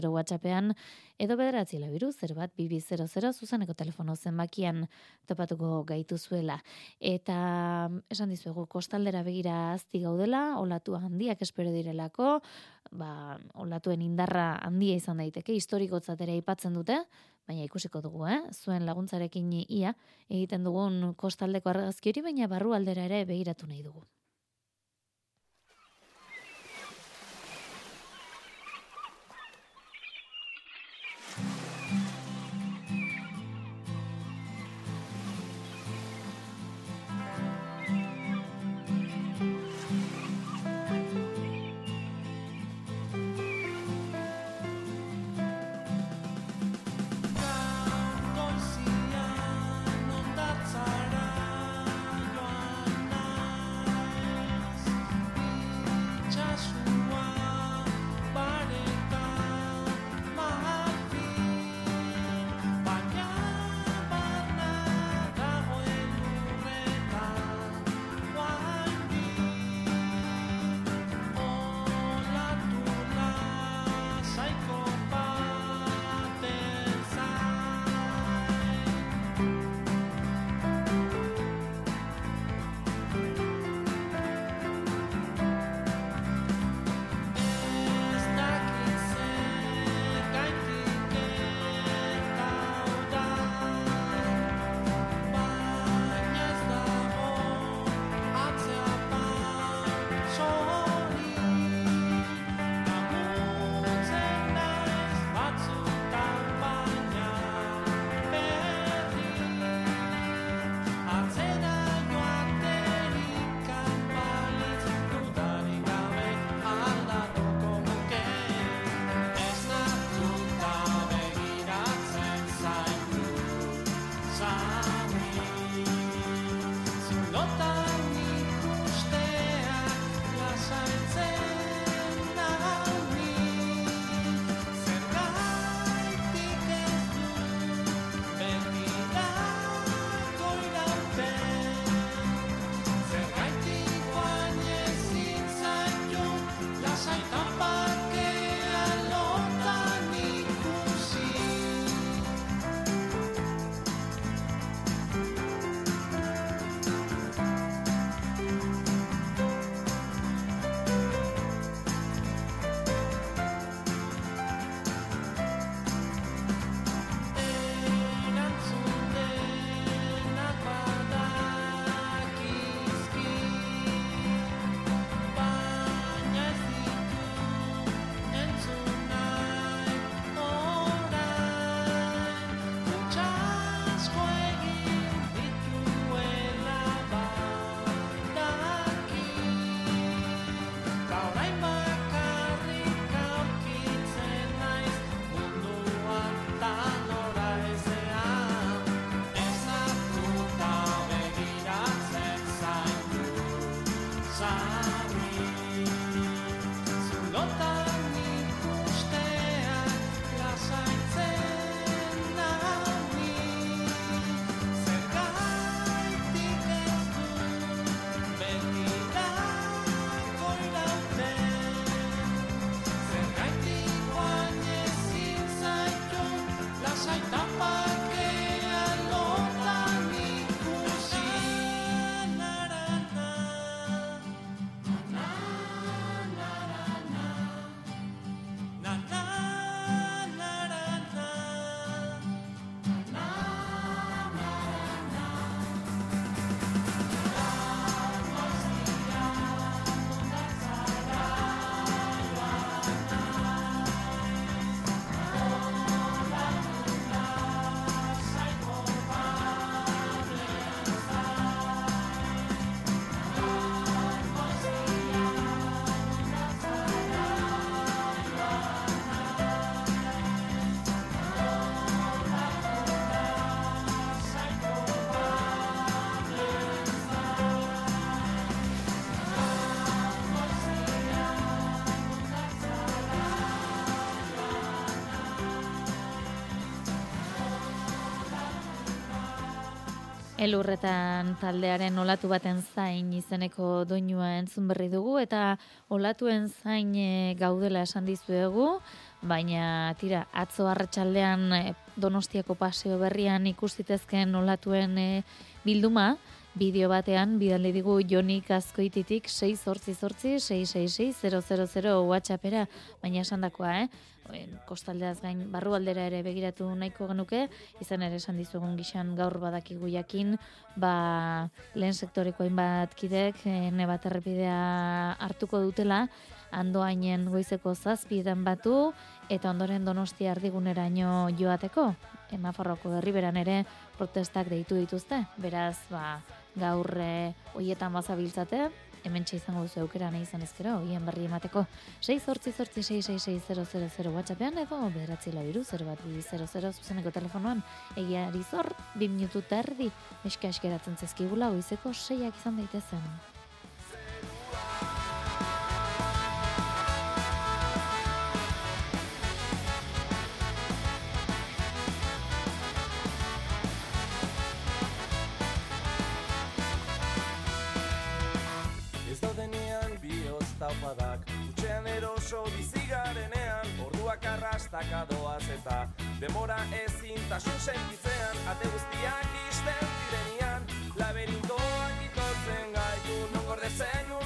000 WhatsAppean, edo bederatzi labiru, 0 bat, bibi 00, zuzeneko telefono zenbakian topatuko gaitu zuela. Eta esan dizuegu, kostaldera begira azti gaudela, olatu handiak espero direlako, ba, olatuen indarra handia izan daiteke, historikotzat ere aipatzen dute, baina ikusiko dugu, eh? zuen laguntzarekin ia, egiten dugun kostaldeko argazki hori, baina barru aldera ere begiratu nahi dugu. Elurretan taldearen olatu baten zain izeneko doinua entzun berri dugu eta olatuen zain e, gaudela esan dizuegu, baina tira atzo arratsaldean e, Donostiako paseo berrian ikustitezken olatuen e, bilduma, bideo batean bidaldi digu Jonik Azkoititik 688-666-000 WhatsAppera, baina esandakoa, eh? Kostaldeaz gain barrualdera ere begiratu nahiko genuke, izan ere esan dizugun gixan gaur badakigu jakin, ba, lehen sektoreko hainbat kidek, e, nebat errepidea hartuko dutela, andoainen goizeko zazpietan batu, eta ondoren donosti ardiguneraino joateko, emaforroko herriberan ere protestak deitu dituzte, beraz, ba, gaur e, hoietan bazabiltzate, hemen izango duzu aukera nahi izan ezkero, hoien berri emateko. 6 sortzi sortzi 666 whatsappean edo bederatzi labiru 0 bat 00 zuzeneko telefonoan. Egia zor, 2 minutu terdi eske askeratzen zezkigula goizeko 6ak izan daitezen. Taupadak Utxean eroso bizigarenean Orduak arrastaka doaz eta Demora ezintasun sentitzean Ate guztiak isten direnean Laberintoak itotzen gaitu Non gordezen una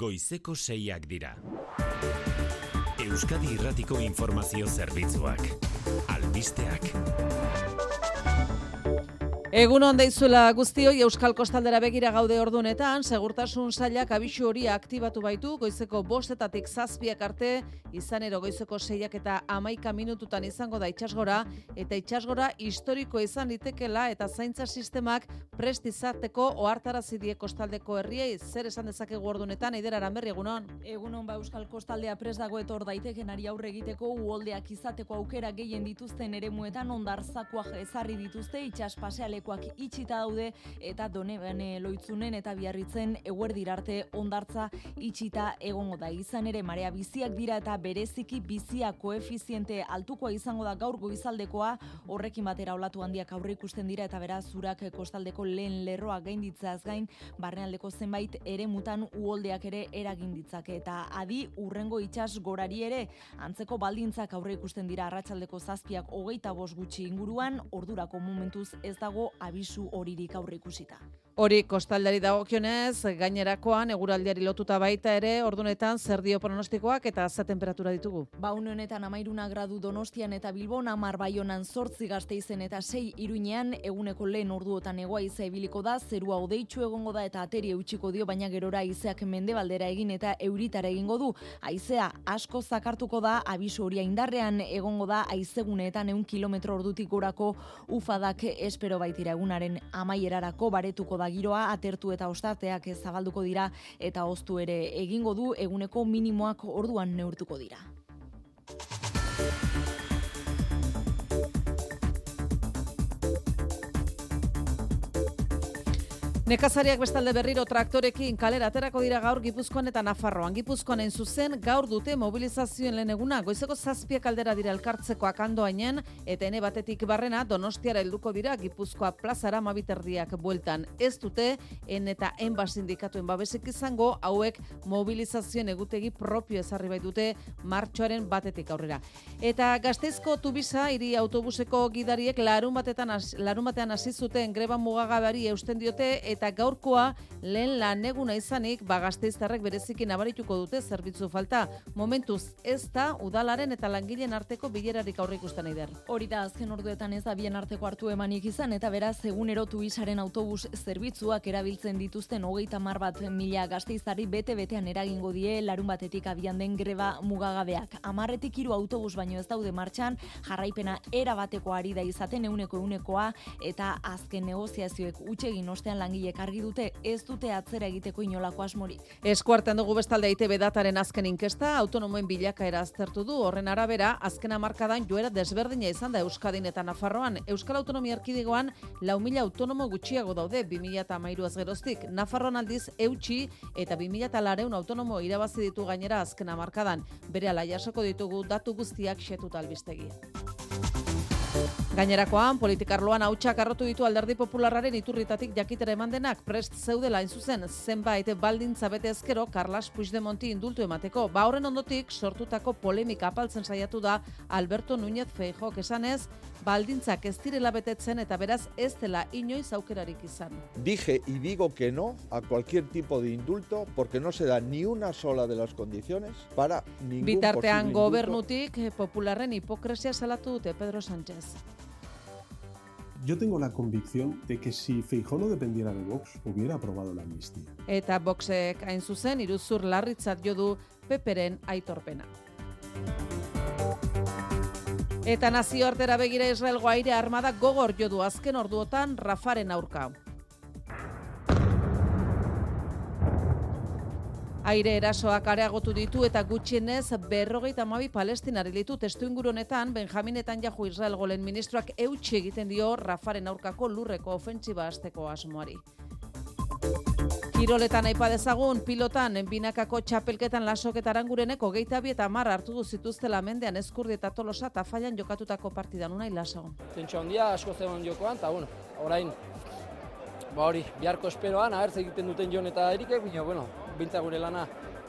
Goizeko seiak dira. Euskadi Irratiko Informazio Zerbitzuak. Albisteak. Egun on deizuela guztioi Euskal Kostaldera begira gaude ordunetan, segurtasun sailak abisu hori aktibatu baitu, goizeko bostetatik zazpiak arte, izanero goizeko seiak eta amaika minututan izango da itxasgora, eta itxasgora historiko izan litekela eta zaintza sistemak prest izateko ohartarazi die kostaldeko herriei, zer esan dezakegu ordunetan, eider aranberri egunon. Egunon ba Euskal Kostaldea pres dago etor daitekenari aurre egiteko uholdeak izateko aukera gehien dituzten eremuetan ondarzakoak ezarri dituzte itsas pasealekoak itxita daude eta donebane loitzunen eta biarritzen eguerdir arte ondartza itxita egongo da. Izan ere marea biziak dira eta bereziki bizia koefiziente altukoa izango da gaur goizaldekoa horrekin batera olatu handiak aurre ikusten dira eta beraz zurak kostaldeko lehen lerroa gainditzeaz gain barnealdeko zenbait ere mutan uholdeak ere eragin ditzake eta adi urrengo itsas gorari ere antzeko baldintzak aurre ikusten dira arratsaldeko zazpiak hogeita bost gutxi inguruan ordurako momentuz ez dago abisu horirik aurreikusita. Hori kostaldari dagokionez, gainerakoan eguraldiari lotuta baita ere, ordunetan zer dio pronostikoak eta ze temperatura ditugu. Ba, honetan amairuna gradu Donostian eta Bilbon, amar baionan sortzi gazteizen eta sei iruinean, eguneko lehen orduotan egoa izea ebiliko da, zerua odeitxu egongo da eta ateri eutxiko dio, baina gerora izeak mendebaldera egin eta euritara egingo du. Aizea asko zakartuko da, abisu horia indarrean egongo da, aizeguneetan eun kilometro ordutik gorako ufadak espero baitira egunaren amaierarako baretuko da giroa atertu eta ostarteak zabalduko dira eta oztu ere egingo du eguneko minimoak orduan neurtuko dira. Nekazariak bestalde berriro traktorekin kalera aterako dira gaur Gipuzkoan eta Nafarroan. Gipuzkoan hain zuzen gaur dute mobilizazioen lehen eguna. Goizeko zazpiak aldera dira elkartzeko akandoainen eta ene batetik barrena Donostiara helduko dira Gipuzkoa plazara mabiterdiak bueltan. Ez dute en eta enba sindikatuen babesik izango hauek mobilizazioen egutegi propio ezarri bai dute martxoaren batetik aurrera. Eta gazteizko tubisa hiri autobuseko gidariek larun batetan larun batean hasi zuten greba mugagabari eusten diote eta gaurkoa lehen lan eguna izanik ba Gasteiztarrek bereziki nabarituko dute zerbitzu falta. Momentuz ez da udalaren eta langileen arteko bilerarik aurreikusten eider. Hori da azken orduetan ez da bien arteko hartu emanik izan eta beraz egunero tuisaren autobus zerbitzuak erabiltzen dituzten hogeita mar bat mila gazteizari bete-betean eragingo die larun batetik abian den greba mugagabeak. Amarretik hiru autobus baino ez daude martxan, jarraipena era bateko ari da izaten euneko eunekoa eta azken negoziazioek utxegin ostean langilek argi dute ez dute atzera egiteko inolako asmorik. Eskuartean dugu bestalde ITB dataren azken inkesta, autonomoen bilakaera aztertu du, horren arabera, azken hamarkadan joera desberdina izan da Euskadin eta Nafarroan. Euskal Autonomia Erkidegoan lau mila autonomo gutxiago daude 2000 az geroztik. Nafarroan aldiz eutxi eta 2000 lareun autonomo irabazi ditu gainera azken hamarkadan. Bere ala jasoko ditugu datu guztiak xetuta albistegia. Gainerakoan, politikarloan hautsak arrotu ditu alderdi popularraren iturritatik jakitera eman denak prest zeudela hain zuzen zenbait baldintza bete ezkero Carlas Puigdemonti indultu emateko. Ba horren ondotik sortutako polemika apaltzen saiatu da Alberto Núñez Feijok esanez, baldintzak ez direla betetzen eta beraz ez dela inoiz aukerarik izan. Dije y digo que no a cualquier tipo de indulto porque no se da ni una sola de las condiciones para ningún Bitartean gobernutik eh, popularren hipokresia salatu dute Pedro Sánchez. Yo tengo la convicción de que si Feijó no dependiera de Vox, hubiera aprobado la amnistía. Eta boxek hain zuzen iruzur larritzat jo du peperen aitorpena. Eta nazioartera begira Israelgo aire armada gogor jo du azken orduotan Rafaren aurka. Aire erasoak areagotu ditu eta gutxienez berrogeita amabi palestinari ditu testu inguru honetan Benjamin Netanyahu Israel golen ministroak eutxi egiten dio Rafaren aurkako lurreko ofentsiba hasteko asmoari. Kiroletan aipa dezagun, pilotan, binakako txapelketan lasok eta arangurenek hogeita bi eta marra hartu du zituztela mendean eskurdi eta tolosa eta fallan jokatutako partidan unai lasagon. Tentsu handia asko zegoen jokoan, eta bueno, orain, ba hori, biharko esperoan, ahertz egiten duten jon eta erikek, baina, bueno, biltza gure lana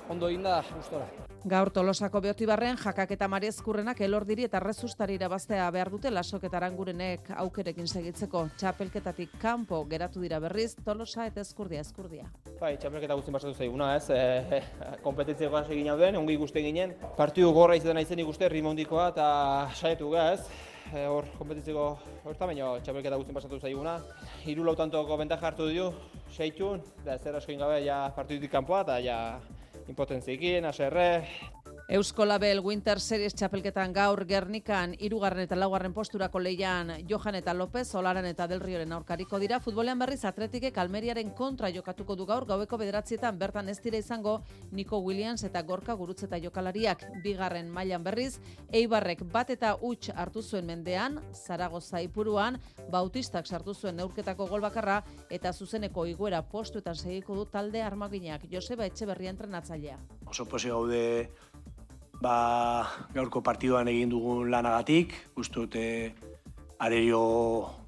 ondo egin da gustora. Gaur tolosako beotibarren jakak eta mariezkurrenak elordiri eta rezustari irabaztea behar dute lasok eta arangurenek aukerekin segitzeko. Txapelketatik kanpo geratu dira berriz, tolosa eta eskurdia eskurdia. Bai, txapelketa guztien pasatu zaiguna, ez? E, kompetentziako hasi egin den, ongi ikusten ginen. Partiu gorra izan naizen ikuste, rimondikoa eta saiatu ga, ez? E, hor, kompetitzeko horta, baina txapelketa guztien pasatu zaiguna. Hiru lau tantoko bentaja hartu dio, seitun, da zer asko gabe ja partidutik kanpoa, eta ja impotentziekin, aserre, Eusko Label Winter Series txapelketan gaur Gernikan irugarren eta laugarren posturako leian Johan eta López, Olaran eta Del Rioren aurkariko dira. Futbolean berriz atletikek Almeriaren kontra jokatuko du gaur gaueko bederatzietan bertan ez dira izango Nico Williams eta Gorka Gurutze eta jokalariak. Bigarren mailan berriz, Eibarrek bat eta huts hartu zuen mendean, Zaragoza ipuruan, Bautistak sartu zuen neurketako gol bakarra eta zuzeneko iguera postuetan segiko du talde armaginak. Joseba Etxeberria entrenatzailea. Oso posi gaude ba, gaurko partiduan egin dugun lanagatik, uste arerio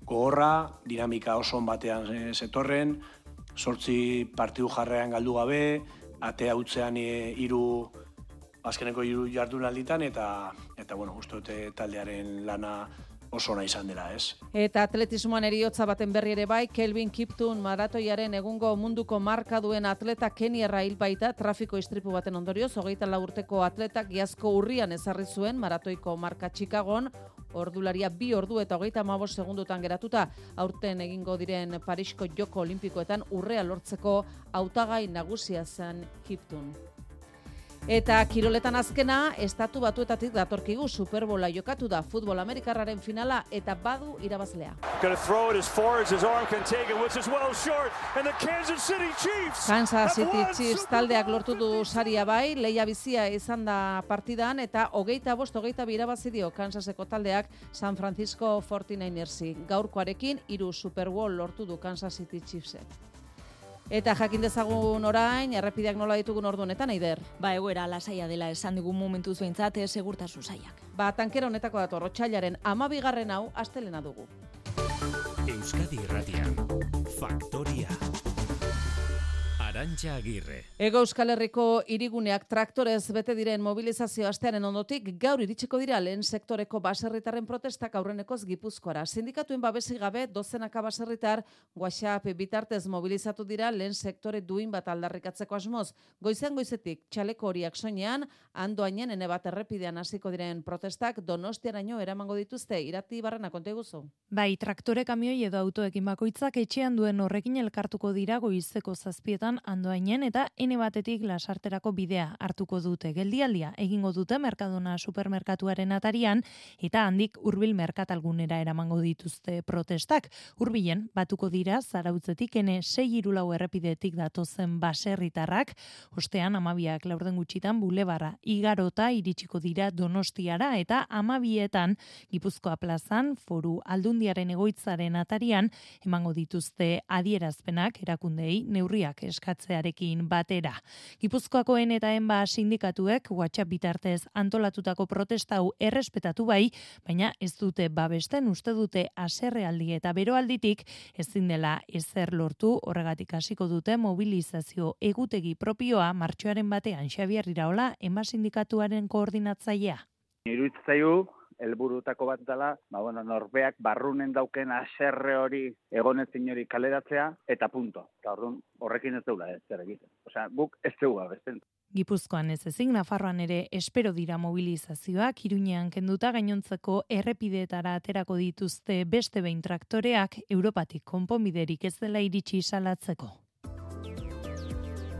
gogorra, dinamika oso on batean eh, zetorren, sortzi partidu jarrean galdu gabe, atea utzean e, hiru azkeneko hiru jardunalditan eta eta bueno, uste taldearen lana oso ona izan dela, ez? Eta atletismoan eriotza baten berri ere bai, Kelvin Kiptun maratoiaren egungo munduko marka duen atleta Kenierra hil baita trafiko istripu baten ondorioz, hogeita lau urteko atletak giazko urrian ezarri zuen maratoiko marka Chicagon, ordularia bi ordu eta hogeita amabos segundutan geratuta, aurten egingo diren Parisko Joko Olimpikoetan urrea lortzeko hautagai nagusia zen Kiptun. Eta kiroletan azkena, estatu batuetatik datorkigu Superbola jokatu da futbol amerikarraren finala eta badu irabazlea. Kansas City Chiefs taldeak lortu du saria bai, leia bizia izan da partidan eta hogeita bost, hogeita bi irabazi dio Kansaseko taldeak San Francisco 49ersi. Gaurkoarekin hiru Super Bowl lortu du Kansas City Chiefsek. Eta jakin dezagun orain, errepideak nola ditugun ordu honetan, Eider? Ba, egoera lasaia dela esan digun momentu zuentzat, eh, segurtasun saiak. Ba, tankera honetako dator, otxailaren amabigarren hau astelena dugu. Euskadi Irratian. Faktoria. Arantxa Agirre. Ego Euskal Herriko iriguneak traktorez bete diren mobilizazio astearen ondotik gaur iritsiko dira lehen sektoreko baserritarren protestak aurrenekoz Gipuzkoara. Sindikatuen babesi gabe dozenaka baserritar WhatsApp bitartez mobilizatu dira lehen sektore duin bat aldarrikatzeko asmoz. Goizean goizetik txaleko horiak soinean, andoainen ene bat errepidean hasiko diren protestak donostiaraino eramango dituzte irati barrena konte guzu. Bai, traktore kamioi edo autoekin bakoitzak etxean duen horrekin elkartuko dira goizeko zazpietan andoainen eta ene batetik lasarterako bidea hartuko dute. Geldialdia egingo dute Merkadona supermerkatuaren atarian eta handik hurbil merkatalgunera eramango dituzte protestak. Hurbilen batuko dira zarautzetik sei irulau errepidetik datozen baserritarrak, ostean amabiak laurden gutxitan bulebarra igarota iritsiko dira donostiara eta amabietan Gipuzkoa plazan foru aldundiaren egoitzaren atarian emango dituzte adierazpenak erakundei neurriak eskatzearekin batera. Gipuzkoakoen eta enba sindikatuek WhatsApp bitartez antolatutako protesta hau errespetatu bai, baina ez dute babesten uste dute aserrealdi eta beroalditik ezin dela ezer lortu horregatik hasiko dute mobilizazio egutegi propioa martxoaren batean Xabier Iraola enba sindikatuaren koordinatzailea. Iruditzaiu helburutako bat dela, ba, bueno, norbeak barrunen dauken aserre hori egonezin hori kaleratzea, eta punto. Eta orduan, horrekin ez deula ez zer egiten. Osea, guk ez deua besten. Gipuzkoan ez ezik, Nafarroan ere espero dira mobilizazioak, iruñean kenduta gainontzeko errepideetara aterako dituzte beste behin traktoreak Europatik konponbiderik ez dela iritsi salatzeko.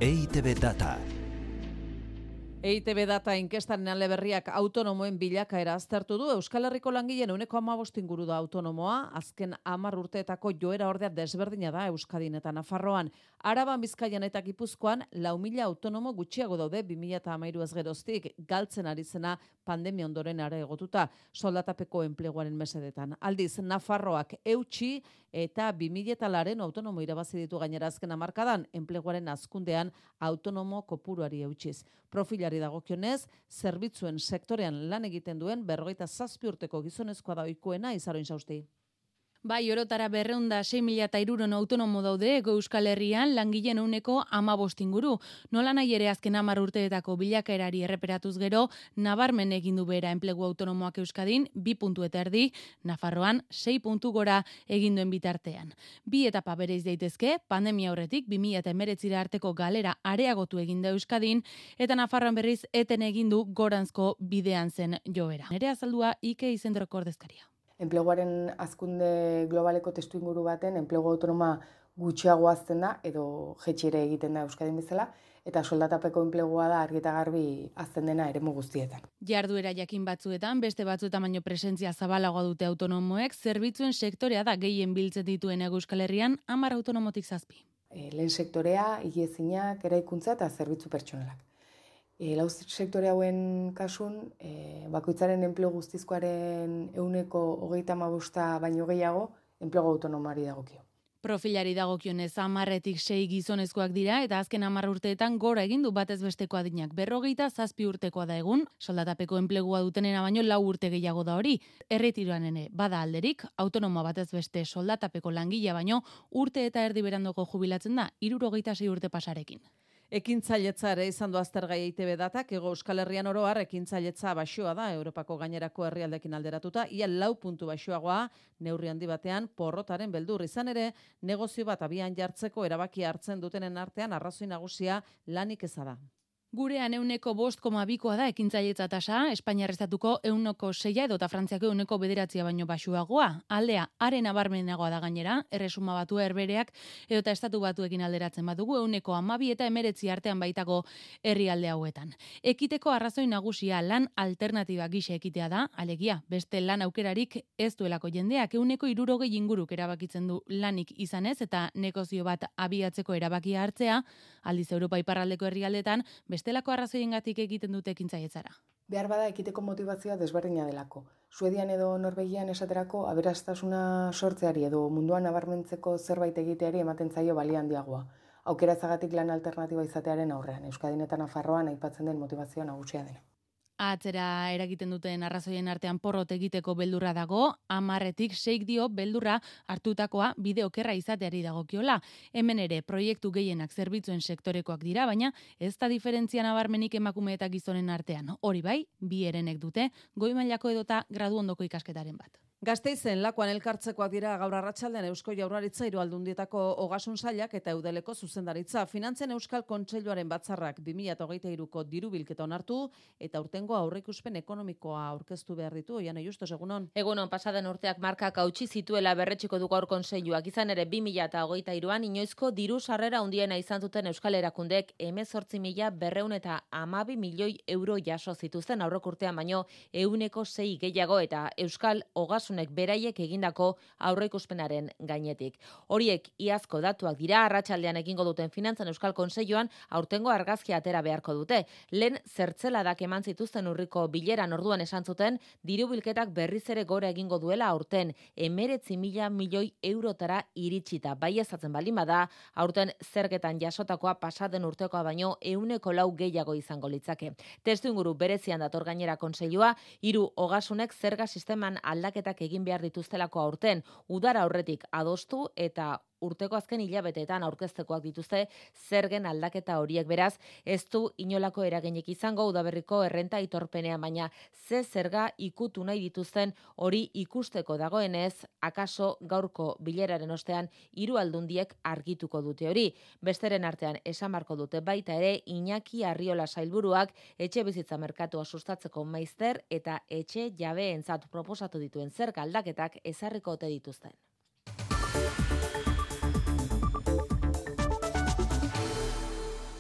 EITB Data. EITB data inkestaren ale berriak autonomoen bilakaera aztertu du Euskal Herriko langileen uneko amabost inguru da autonomoa, azken amar urteetako joera ordea desberdina da Euskadin eta Nafarroan. Araban Bizkaian eta Gipuzkoan lau mila autonomo gutxiago daude 2008 ez geroztik, galtzen ari zena pandemia ondoren are egotuta, soldatapeko enpleguaren mesedetan. Aldiz, Nafarroak eutxi eta 2000 laren autonomo irabazi ditu gainera azken amarkadan, enpleguaren azkundean autonomo kopuruari eutxiz. Profilari dagokionez, zerbitzuen sektorean lan egiten duen berrogeita zazpi urteko gizonezkoa da oikoena izaroin sausti. Bai, orotara berreunda 6 mila eta iruron autonomo daude ego euskal herrian langileen uneko ama inguru. Nola nahi ere azken amar urteetako bilakaerari erreperatuz gero, nabarmen egin du bera enplegu autonomoak euskadin, bi puntu eta erdi, Nafarroan 6 puntu gora egin duen bitartean. Bi etapa bereiz daitezke, pandemia horretik 2000 eta emeretzira arteko galera areagotu egin da euskadin, eta Nafarroan berriz eten egin du goranzko bidean zen joera. Nere azaldua Ike izendroko ordezkaria. Enpleguaren azkunde globaleko testu inguru baten enplegu autonoma gutxiago azten da edo jetxire egiten da Euskadin bezala eta soldatapeko enplegua da argi eta garbi azten dena eremu guztietan. Jarduera jakin batzuetan, beste batzuetan baino presentzia zabalagoa dute autonomoek, zerbitzuen sektorea da gehien biltzen dituen Euskal Herrian, 10 autonomotik zazpi. E, lehen sektorea, higiezinak, eraikuntza eta zerbitzu pertsonalak. E, lau sektore hauen kasun, e, bakoitzaren enplegu guztizkoaren euneko hogeita mabusta baino gehiago, enplegu autonomari dagokio. Profilari dagokionez amarretik sei gizonezkoak dira eta azken amar urteetan gora egin du batez besteko adinak. Berrogeita zazpi urtekoa da egun, soldatapeko enplegua dutenena baino lau urte gehiago da hori. Erretiroan ene, bada alderik, autonomoa batez beste soldatapeko langilea baino urte eta erdi berandoko jubilatzen da, irurogeita sei urte pasarekin. Ekintzailetza ere izan du aztergai EITB datak, ego Euskal Herrian oroar ekintzailetza baixoa da, Europako gainerako herrialdekin alderatuta, ia lau puntu baixoagoa, neurri handi batean, porrotaren beldur izan ere, negozio bat abian jartzeko erabaki hartzen dutenen artean arrazoi nagusia lanik eza da. Gurean euneko bost koma bikoa da ekintzailetza tasa, Espainiar estatuko euneko seia edo eta Frantziako euneko bederatzia baino basuagoa. Aldea, haren abarmenagoa da gainera, erresuma batu erbereak edo eta estatu batuekin alderatzen badugu euneko amabi eta emeretzi artean baitako herrialde hauetan. Ekiteko arrazoi nagusia lan alternatiba gisa ekitea da, alegia, beste lan aukerarik ez duelako jendeak euneko irurogei inguruk erabakitzen du lanik izanez eta negozio bat abiatzeko erabakia hartzea, aldiz Europa iparraldeko herrialdetan, bestelako arrazoiengatik egiten dute ekintzailetzara. Behar bada ekiteko motivazioa desberdina delako. Suedian edo Norvegian esaterako aberastasuna sortzeari edo munduan nabarmentzeko zerbait egiteari ematen zaio balia handiagoa. Aukera zagatik lan alternatiba izatearen aurrean, Euskadin eta Nafarroan aipatzen den motivazioa nagusia dena. Atzera eragiten duten arrazoien artean porrot egiteko beldurra dago, amarretik seik dio beldurra hartutakoa bide okerra izateari dagokiola. Hemen ere proiektu gehienak zerbitzuen sektorekoak dira, baina ez da diferentzia nabarmenik emakume eta gizonen artean. Hori bai, bi erenek dute, goi mailako edota gradu ondoko ikasketaren bat. Gasteizen lakuan elkartzekoak dira gaur arratsaldean Eusko Jaurlaritza hiru aldundietako ogasun sailak eta eudeleko zuzendaritza. Finantzen Euskal Kontseiluaren batzarrak 2023ko diru bilketa onartu eta urtengo aurreikuspen ekonomikoa aurkeztu behar ditu. Oian Justos egunon. Egunon pasaden urteak markak hautsi zituela berretxiko du gaur kontseiluak. Izan ere 2023an inoizko diru sarrera handiena izan zuten Euskal Erakundek 18.200 eta 12 milioi euro jaso zituzten aurrekurtean baino euneko sei gehiago eta Euskal Ogasun osasunek beraiek egindako aurreikuspenaren gainetik. Horiek iazko datuak dira arratsaldean egingo duten finantzan Euskal Konseilloan aurtengo argazkia atera beharko dute. Lehen zertzeladak eman zituzten urriko bileran orduan esan zuten diru bilketak berriz ere gora egingo duela aurten 19 mila milioi eurotara iritsita. Bai ezatzen balin bada, aurten zergetan jasotakoa pasaden urtekoa baino euneko lau gehiago izango litzake. Testu inguru berezian dator gainera konseilua, hiru ogasunek zerga sisteman aldaketak egin behar dituztelako aurten udara aurretik adostu eta urteko azken hilabeteetan aurkeztekoak dituzte zergen aldaketa horiek. Beraz ez du inolako eraginik izango udaberriko errenta itorpenean baina ze zerga ikutu nahi dituzten hori ikusteko dagoenez akaso gaurko bileraren ostean hiru aldundiek argituko dute hori. Besteren artean esan marko dute baita ere Iñaki Arriola sailburuak etxe bizitza merkatua sustatzeko maizter eta etxe jabeentzat proposatu dituen zerga aldaketak ezarriko ote dituzten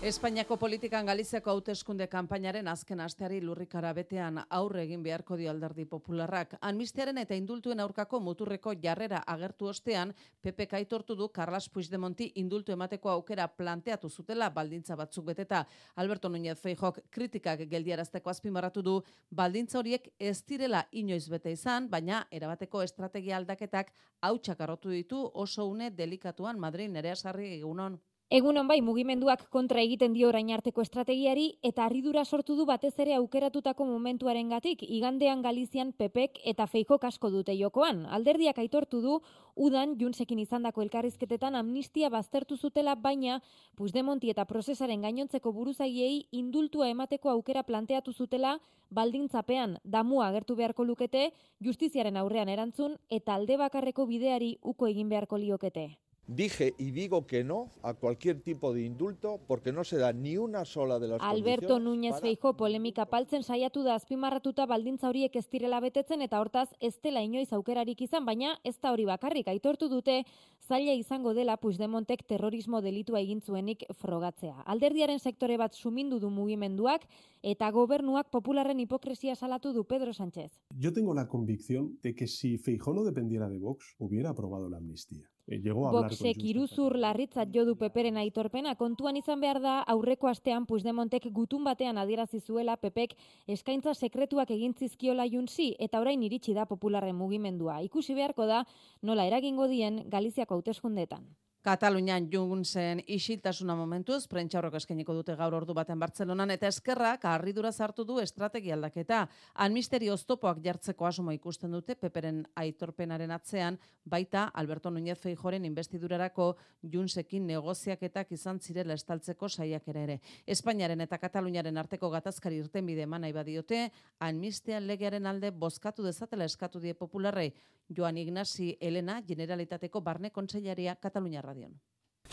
Espainiako politikan Galiziako hauteskunde kanpainaren azken asteari lurrikara betean aurre egin beharko dio alderdi popularrak. Amnistiaren eta indultuen aurkako muturreko jarrera agertu ostean, PP aitortu du Carlos Puigdemonti indultu emateko aukera planteatu zutela baldintza batzuk beteta. Alberto Núñez Feijok kritikak geldiarazteko azpimarratu du baldintza horiek ez direla inoiz bete izan, baina erabateko estrategia aldaketak hautsak arrotu ditu oso une delikatuan Madrid nerea sarri egunon. Egunon bai, mugimenduak kontra egiten dio orain arteko estrategiari eta harridura sortu du batez ere aukeratutako momentuaren gatik, igandean Galizian pepek eta feiko kasko dute jokoan. Alderdiak aitortu du, udan junsekin izandako elkarrizketetan amnistia baztertu zutela, baina Puigdemonti eta prozesaren gainontzeko buruzaiei indultua emateko aukera planteatu zutela, baldintzapean damua agertu beharko lukete, justiziaren aurrean erantzun eta alde bakarreko bideari uko egin beharko liokete. Dije y digo que no a cualquier tipo de indulto porque no se da ni una sola de las Alberto Núñez para... polemika paltzen saiatu da azpimarratuta baldintza horiek ez direla betetzen eta hortaz ez dela inoiz aukerarik izan, baina ez da hori bakarrik aitortu dute zaila izango dela Puigdemontek terrorismo delitua egin zuenik frogatzea. Alderdiaren sektore bat sumindu du mugimenduak eta gobernuak popularren hipokresia salatu du Pedro Sánchez. Yo tengo la convicción de que si Feijó no dependiera de Vox, hubiera aprobado la amnistía. Eh, llegó a Boxek iruzur larritzat jodu peperen aitorpena kontuan izan behar da aurreko astean Puigdemontek gutun batean adierazi zuela pepek eskaintza sekretuak egin zizkiola junzi eta orain iritsi da popularren mugimendua. Ikusi beharko da nola eragingo dien Galiziako hauteskundetan. Katalunian junzen isiltasuna momentuz, prentxaurroko eskeniko dute gaur ordu baten Bartzelonan, eta eskerrak harridura zartu du estrategia aldaketa. Almisteri oztopoak jartzeko asmo ikusten dute, peperen aitorpenaren atzean, baita Alberto Núñez Feijoren investidurarako junzekin negoziaketak izan zirela estaltzeko saiak ere ere. Espainiaren eta Kataluniaren arteko gatazkari irten bide manai badiote, almistean legearen alde bozkatu dezatela eskatu die popularrei. Joan Ignasi Elena, Generalitateko Barne Kontseilaria Katalunia Radion.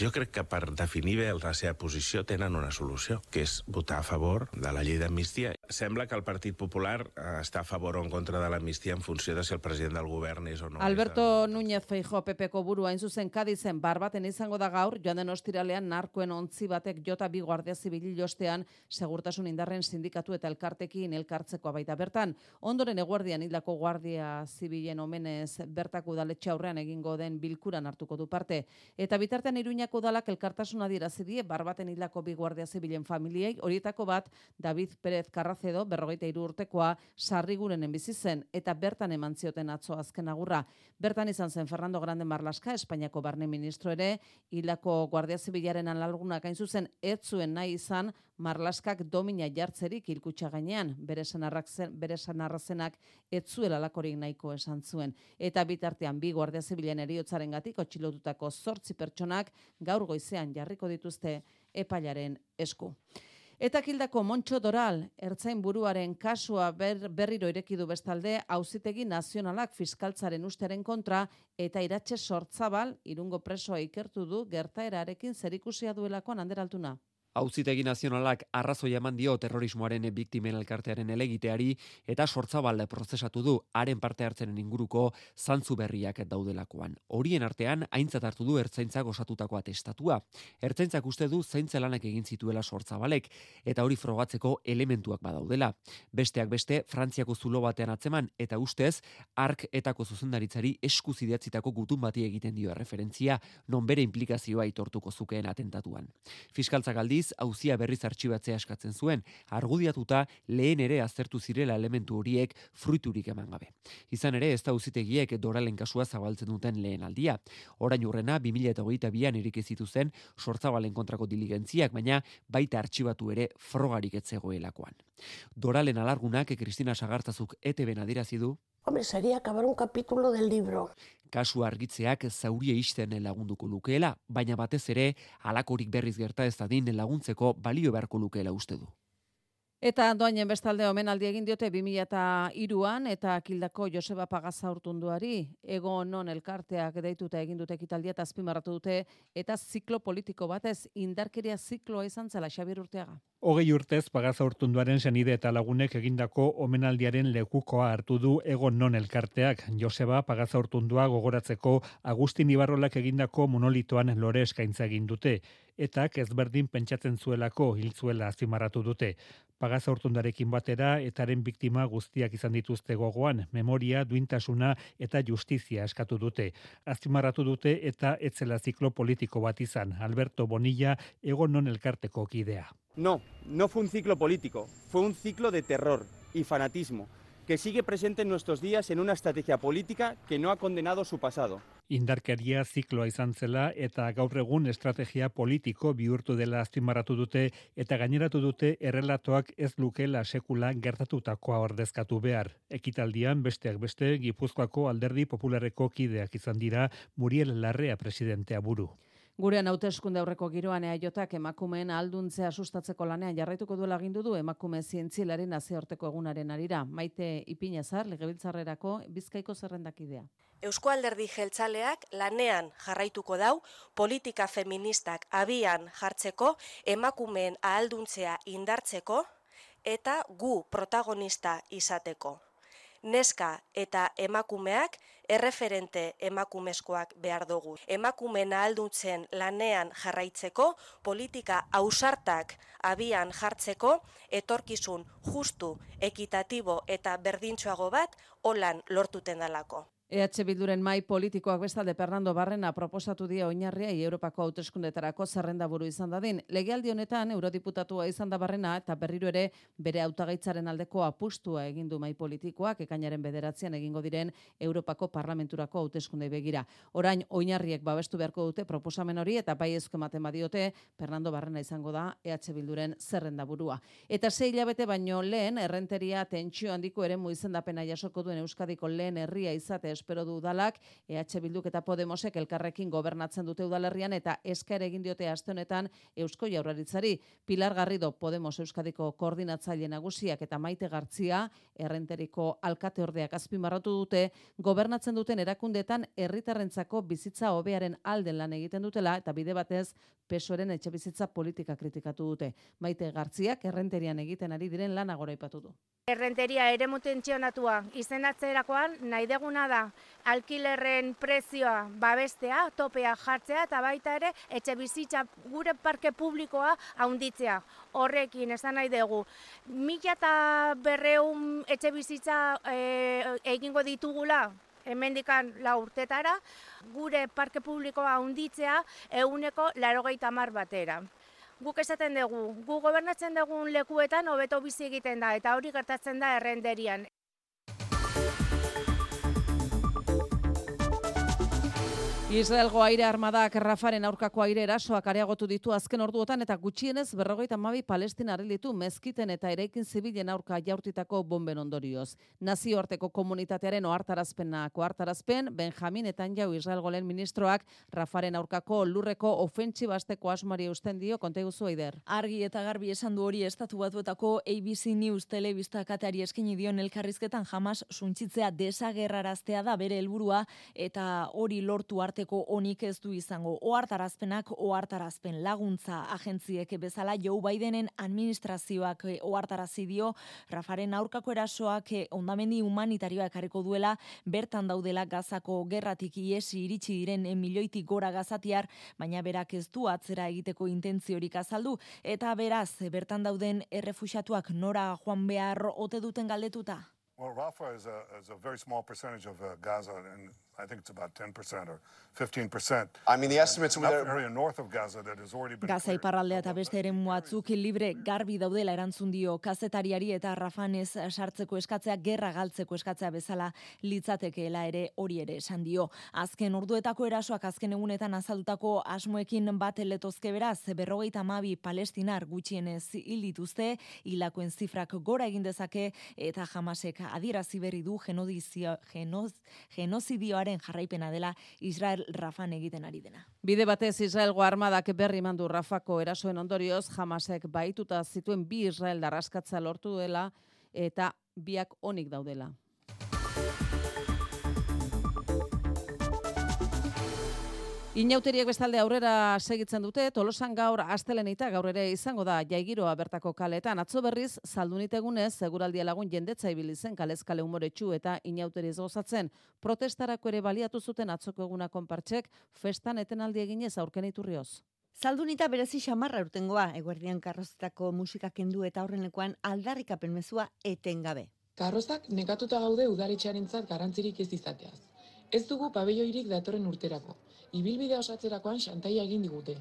Jo crec que per definir bé la seva posició tenen una solució, que és votar a favor de la llei d'amnistia. Sembla que el Partit Popular eh, està a favor o en contra de l'amnistia en funció de si el president del govern és o no. Alberto Núñez Feijo PPko buru hain zuzen Kadizen barbaten izango da gaur, joan den ostiralean narkoen ontzi batek jota bi guardia zibil jostean segurtasun indarren sindikatu eta elkartekin elkartzeko baita bertan. Ondoren eguardian hildako guardia zibilen omenez bertako udaletxe aurrean egingo den bilkuran hartuko du parte. Eta bitartean Iruñako udalak elkartasuna adierazi die barbaten hildako bi guardia zibilen familiei, horietako bat David Pérez Carracedo, berrogeita hiru urtekoa, sarrigurenen bizi zen eta bertan eman zioten atzo azken agurra. Bertan izan zen Fernando Grande Marlaska, Espainiako barne ministro ere, hildako guardia zibilaren analgunak hain zuzen ez nahi izan Marlaskak domina jartzerik hilkutxa gainean, bere sanarrak zen, bere sanarrazenak ez zuela lakorik nahiko esan zuen. Eta bitartean bi guardia zibilen eriotzarengatik otxilotutako zortzi pertsonak gaur goizean jarriko dituzte epailaren esku. Eta kildako Montxo Doral, ertzain buruaren kasua ber, berriro ireki du bestalde, auzitegi nazionalak fiskaltzaren usteren kontra, eta iratxe sortzabal, irungo presoa ikertu du, gertaerarekin zerikusia duelakoan anderaltuna. Auzitegi nazionalak arrazoi eman dio terrorismoaren biktimen elkartearen elegiteari eta sortzabalde prozesatu du haren parte hartzenen inguruko zantzu berriak daudelakoan. Horien artean aintzat hartu du ertzaintzak osatutako atestatua. Ertzaintzak uste du zaintzelanak egin zituela sortzabalek eta hori frogatzeko elementuak badaudela. Besteak beste Frantziako zulo batean atzeman eta ustez ark etako zuzendaritzari eskuz idatzitako gutun bati egiten dio referentzia non bere implikazioa itortuko zukeen atentatuan. Fiskaltzak aldiz auzia berriz artxibatzea eskatzen zuen, argudiatuta lehen ere aztertu zirela elementu horiek fruiturik eman gabe. Izan ere, ez da auzitegiek doralen kasua zabaltzen duten lehen aldia. Orain urrena, 2008an erik ezitu zen sortzabalen kontrako diligentziak, baina baita artxibatu ere frogarik etzegoelakoan. Doralen alargunak Kristina Sagartzazuk ETB adirazi du Hombre, sería acabar un capítulo del libro. Kasu argitzeak zaurie isten lagunduko lukeela, baina batez ere halakorik berriz gerta ez dadin laguntzeko balio beharko lukeela uste du. Eta doainen bestalde omenaldi egin diote 2003an eta kildako Joseba Pagaza urtunduari ego non elkarteak deituta egin dute ekitaldia eta azpimarratu dute eta ziklo politiko batez indarkeria zikloa izan zela Xabier Urteaga. Hogei urtez pagaza urtunduaren zenide eta lagunek egindako omenaldiaren lekukoa hartu du egon non elkarteak. Joseba pagaza urtundua gogoratzeko Agustin Ibarrolak egindako monolitoan lore eskaintza egin dute. Eta ezberdin pentsatzen zuelako hiltzuela azpimarratu dute. Pagaza urtundarekin batera etaren biktima guztiak izan dituzte gogoan, memoria, duintasuna eta justizia eskatu dute. Azpimarratu dute eta etzela ziklo politiko bat izan. Alberto Bonilla egon non elkarteko kidea. No, no fue un ciclo político, fue un ciclo de terror y fanatismo que sigue presente en nuestros días en una estrategia política que no ha condenado su pasado. Indarkeria zikloa izan zela eta gaur egun estrategia politiko bihurtu dela azpimarratu dute eta gaineratu dute errelatoak ez lukela sekula gertatutakoa ordezkatu behar. Ekitaldian besteak beste Gipuzkoako alderdi popularreko kideak izan dira Muriel Larrea presidentea buru. Gurean hauteskunde aurreko giroan eaiotak emakumeen alduntzea sustatzeko lanean jarraituko duela agindu du emakume zientzialari nazioarteko egunaren arira. Maite Ipinezar, legebiltzarrerako bizkaiko zerrendakidea. Eusko alderdi jeltzaleak lanean jarraituko dau politika feministak abian jartzeko emakumeen ahalduntzea indartzeko eta gu protagonista izateko. Neska eta emakumeak erreferente emakumezkoak behar dugu. Emakumeen ahalduntzen lanean jarraitzeko, politika ausartak abian jartzeko, etorkizun justu, ekitatibo eta berdintxoago bat holan lortuten dalako. EH Bilduren mai politikoak bestalde Fernando Barrena proposatu die oinarria Europako hauteskundetarako zerrenda buru izan dadin. Legealdi honetan eurodiputatua izan da Barrena eta berriro ere bere hautagaitzaren aldeko apustua egin du mai politikoak ekainaren bederatzean egingo diren Europako parlamenturako hauteskunde begira. Orain oinarriek babestu beharko dute proposamen hori eta bai ezko ematen badiote Fernando Barrena izango da EH Bilduren zerrenda burua. Eta sei hilabete baino lehen errenteria tentsio handiko ere izendapena jasoko duen Euskadiko lehen herria izate espero du udalak, EH Bilduk eta Podemosek elkarrekin gobernatzen dute udalerrian eta esker egin diote aste honetan Eusko Jaurlaritzari. Pilar Garrido Podemos Euskadiko koordinatzaile nagusiak eta Maite Gartzia errenteriko alkate ordeak azpimarratu dute gobernatzen duten erakundetan herritarrentzako bizitza hobearen alden lan egiten dutela eta bide batez pesoren etxe bizitza politika kritikatu dute. Maite Gartziak errenterian egiten ari diren lan agora ipatu du. Errenteria ere mutentzionatua izendatzerakoan nahi deguna da alkilerren prezioa babestea, topea jartzea eta baita ere etxe bizitza gure parke publikoa haunditzea. Horrekin esan nahi dugu. Mila eta berreun etxe bizitza e, egingo ditugula hemendikan la urtetara, gure parke publikoa haunditzea eguneko larogeita mar batera guk esaten dugu, gu gobernatzen dugun lekuetan hobeto bizi egiten da eta hori gertatzen da errenderian. Israelgo aire armadak Rafaren aurkako aire erasoak areagotu ditu azken orduotan eta gutxienez berrogeita mabi palestina ditu mezkiten eta eraikin zibilen aurka jaurtitako bomben ondorioz. Nazioarteko komunitatearen ohartarazpenak ohartarazpen Benjamin Netanyahu Israelgo lehen ministroak Rafaren aurkako lurreko ofentsibasteko asmari usten dio konteguzu eider. Argi eta garbi esan du hori estatu batuetako ABC News telebista kateari eskaini dion elkarrizketan jamas suntzitzea desagerraraztea da bere helburua eta hori lortu arte arteko onik ez du izango. Oartarazpenak oartarazpen laguntza agentziek bezala Joe Bidenen administrazioak eh, oartarazi dio Rafaren aurkako erasoak eh, ondamendi humanitarioa ekarriko duela bertan daudela gazako gerratik iesi iritsi diren milioitik gora gazatiar, baina berak ez du atzera egiteko intentziorik azaldu eta beraz bertan dauden errefuxatuak nora joan behar ote duten galdetuta. Well, Rafa is a, is a very small percentage of uh, Gaza, and I think it's about 10% or 15%. I mean, the estimates in that area north of Gaza that has already been Gaza iparraldea eta beste ere muatzuk libre garbi daudela erantzun dio kazetariari eta Rafanez sartzeko eskatzea gerra galtzeko eskatzea bezala litzatekeela ere hori ere esan dio. Azken orduetako erasoak azken egunetan azaldutako asmoekin bat letozke beraz, berrogeita mabi palestinar gutxienez hil dituzte, hilakoen zifrak gora egin dezake eta jamasek adierazi berri du genozio, genozidioaren jarraipena dela Israel Rafan egiten ari dena. Bide batez Israelgo armadak berri mandu Rafako erasoen ondorioz, jamasek baituta zituen bi Israel darraskatza lortu dela eta biak onik daudela. Inauteriek bestalde aurrera segitzen dute, tolosan gaur astelenita gaur ere izango da jaigiroa bertako kaletan. Atzo berriz, zaldunitegunez, seguraldia lagun jendetza ibili zen kalezkale humoretsu eta inauteriz gozatzen. Protestarako ere baliatu zuten atzoko eguna konpartxek, festan etenaldi eginez aurken iturrioz. Zaldunita berezi xamarra urtengoa, eguerdian karrozetako musika kendu eta horrenekoan aldarrikapen mezua etengabe. Karrozak negatuta gaude udaritxarentzat garantzirik ez izateaz. Ez dugu pabelloirik datorren urterako ibilbide osatzerakoan xantaia egin digute.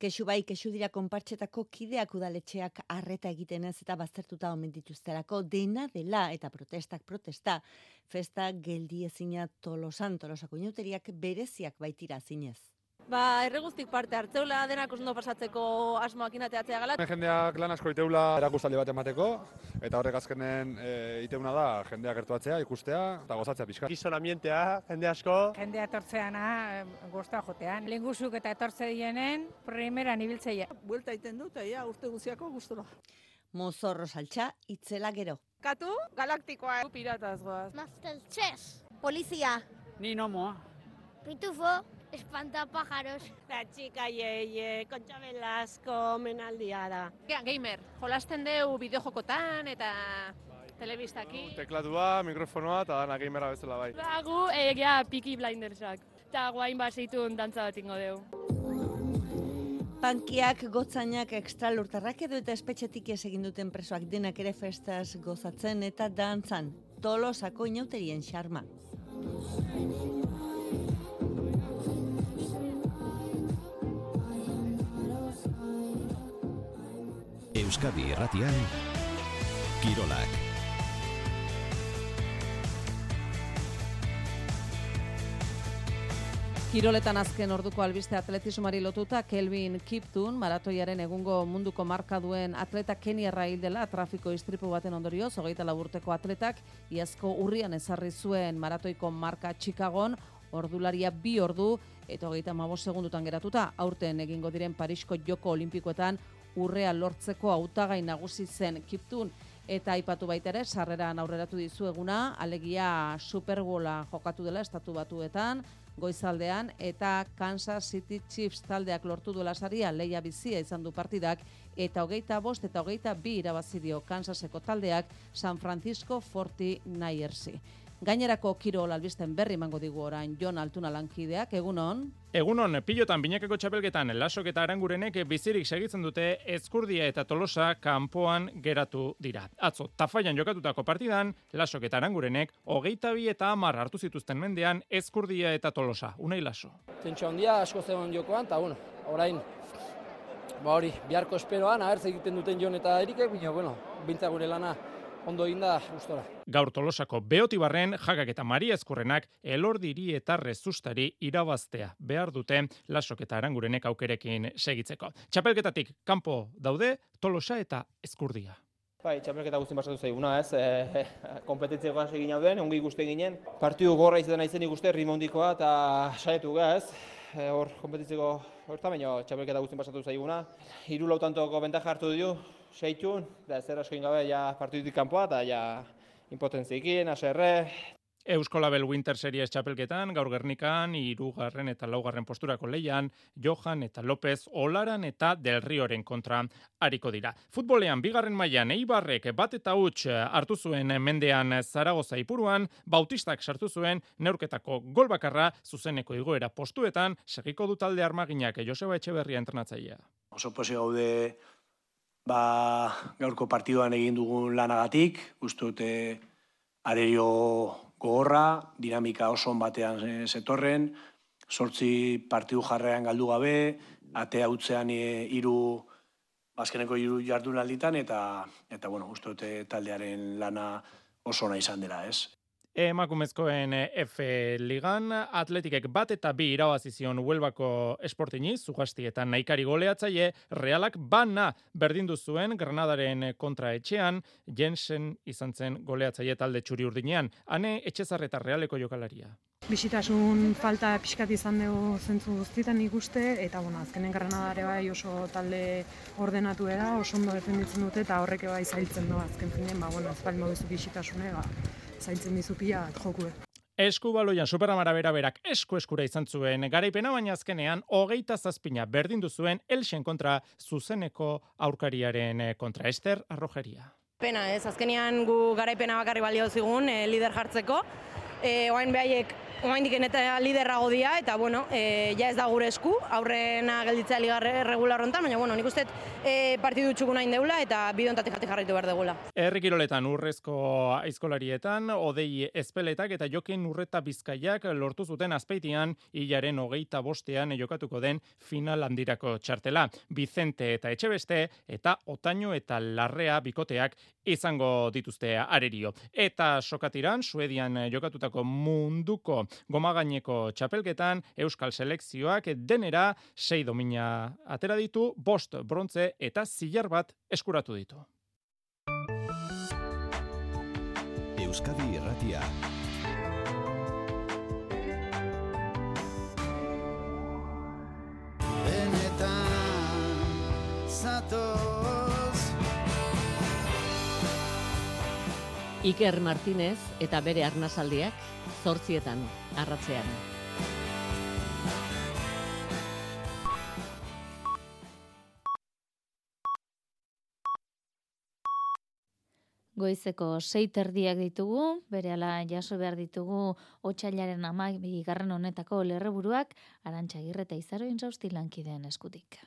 Kexu bai, kexu dira konpartxetako kideak udaletxeak arreta egiten ez eta baztertuta omen dituzterako dena dela eta protestak protesta. Festa geldi ezina tolosan, tolosako inuteriak bereziak baitira zinez. Ba, erreguztik parte hartzeula denak ondo pasatzeko asmoak inateatzea gala. Jendeak lan asko iteula erakustaldi bat emateko, eta horrek azkenen e, iteuna da jendeak gertuatzea, ikustea eta gozatzea pixka. Gizon ambientea, jende asko. Jendea etortzeana, guztua jotean. Lengusuk eta etortze dienen, primeran ibiltzeia. Buelta iten dut, ja, urte guziako gustura. Mozorro saltxa, itzela gero. Katu, galaktikoa. Pirataz goaz. Masterchef. Polizia. Ni nomoa. Pitufo. Espantapájaros. La chica Yeye, Concha Velasco, menaldia da. gamer, jolasten deu bideojokotan eta telebistaki. Teklatua, mikrofonoa eta dana gamera bezala bai. Bagu, egia Piki Blindersak. Eta guain bat zeitun dantza bat ingo deu. Pankiak, gotzainak, ekstra lurtarrak edo eta espetxetik ez egin duten presoak denak ere festaz gozatzen eta dantzan. Tolosako inauterien xarma. Euskadi Erratian Kirolak. Kiroletan azken orduko albiste atletismari lotuta Kelvin Kiptun maratoiaren egungo munduko marka duen atleta Keniarra hil dela trafiko istripu baten ondorioz hogeita laburteko atletak iazko urrian ezarri zuen maratoiko marka Chicagon ordularia bi ordu eta hogeita mabos segundutan geratuta aurten egingo diren Parisko Joko Olimpikoetan urrea lortzeko hautagai nagusi zen Kiptun eta aipatu baita ere sarreran aurreratu dizueguna alegia Superbola jokatu dela estatu batuetan goizaldean eta Kansas City Chiefs taldeak lortu duela saria leia bizia izan du partidak eta hogeita bost eta hogeita bi irabazidio Kansaseko taldeak San Francisco 49ersi. Gainerako kirol albisten berri emango digu orain Jon Altuna lankideak, egunon? Egunon, pilotan binakeko txapelketan lasok eta arangurenek bizirik segitzen dute ezkurdia eta tolosa kanpoan geratu dira. Atzo, tafaian jokatutako partidan, lasok eta arangurenek hogeita bi eta amar hartu zituzten mendean ezkurdia eta tolosa. Unai laso. Tentsu handia asko zegoen jokoan, eta bueno, orain, ba hori, biharko esperoan, ahertz egiten duten jon eta erikek, bino, bueno, bintza gure lana ondo inda gustora. Gaur Tolosako Beotibarren jagak eta Maria Ezkurrenak elordiri eta rezustari irabaztea behar dute lasok eta arangurenek aukerekin segitzeko. Txapelketatik kanpo daude Tolosa eta Ezkurdia. Bai, txapelketa guztin basatu zaiguna, ez? E, kompetitzekoa segin hau den, ongi ikusten ginen. Partidu gorra izan izen ikuste, rimondikoa eta saietu ga, ez? E, hor, kompetitzeko horta, baina txapelketa guztin basatu zaiguna. Hiru lautantoko bentaja hartu dio, seitun, da zer asko gabe ja partidutik kanpoa, eta ja impotentzikin, aserre, Euskolabel Winter Series txapelketan, gaur gernikan, irugarren eta laugarren posturako leian, Johan eta López, Olaran eta Del Rioren kontra hariko dira. Futbolean, bigarren mailan Eibarrek bat eta huts hartu zuen mendean Zaragoza ipuruan, Bautistak sartu zuen neurketako gol bakarra zuzeneko igoera postuetan, segiko du talde armaginak Joseba Etxeberria entrenatzailea. Oso posi gaude ba, gaurko partiduan egin dugun lanagatik, uste dute arerio gogorra, dinamika oso batean zetorren, sortzi partidu jarrean galdu gabe, atea utzean e, hiru azkeneko hiru jardunalditan eta eta bueno, uste dute taldearen lana oso ona izan dela, ez? Emakumezkoen F Ligan, atletikek bat eta bi irabazizion Huelbako esportini, zugasti eta naikari goleatzaile, realak bana berdindu zuen Granadaren kontra etxean, Jensen izan zen goleatzaile talde txuri urdinean, ane etxezar eta realeko jokalaria. Bisitasun falta pixkat izan dugu zentzu guztietan ikuste, eta bueno, azkenen Granadare bai oso talde ordenatu era, oso ondo defenditzen dute, eta horrek bai zailtzen du azken finen, ba, bueno, ez bali mogizu bisitasune, ba, zaintzen dizu pila jokue. Eskubaloian superamara bera berak esku eskura izan zuen garaipena baina azkenean hogeita zazpina berdindu zuen Elxen kontra zuzeneko aurkariaren kontra Ester Arrojeria. Pena ez, azkenean gu garaipena bakarri balio zigun e, lider jartzeko. E, oain behaiek Oaindik eta liderrago dia eta bueno, e, ja ez da gure esku, aurrena gelditzea ligarre regular hontan, baina bueno, nik uste e, partidu txukun hain deula eta bidontatik jati jarraitu behar degula. Errikiroletan urrezko aizkolarietan, odei espeletak eta jokin urreta bizkaiak lortu zuten azpeitian hilaren hogeita bostean jokatuko den final handirako txartela. Vicente eta Etxebeste eta Otaino eta Larrea bikoteak izango dituzte arerio. Eta sokatiran, Suedian jokatutako munduko goma gaineko txapelketan Euskal Selekzioak denera sei domina atera ditu, bost brontze eta zilar bat eskuratu ditu. Euskadi Irratia. Benetan zatoz Iker Martinez eta bere arnazaldiak zortzietan, arratzean. Goizeko sei terdiak ditugu, bere jaso behar ditugu otxailaren amak bigarren honetako lerreburuak, arantxagirre eta izaroin zausti lankideen eskutik.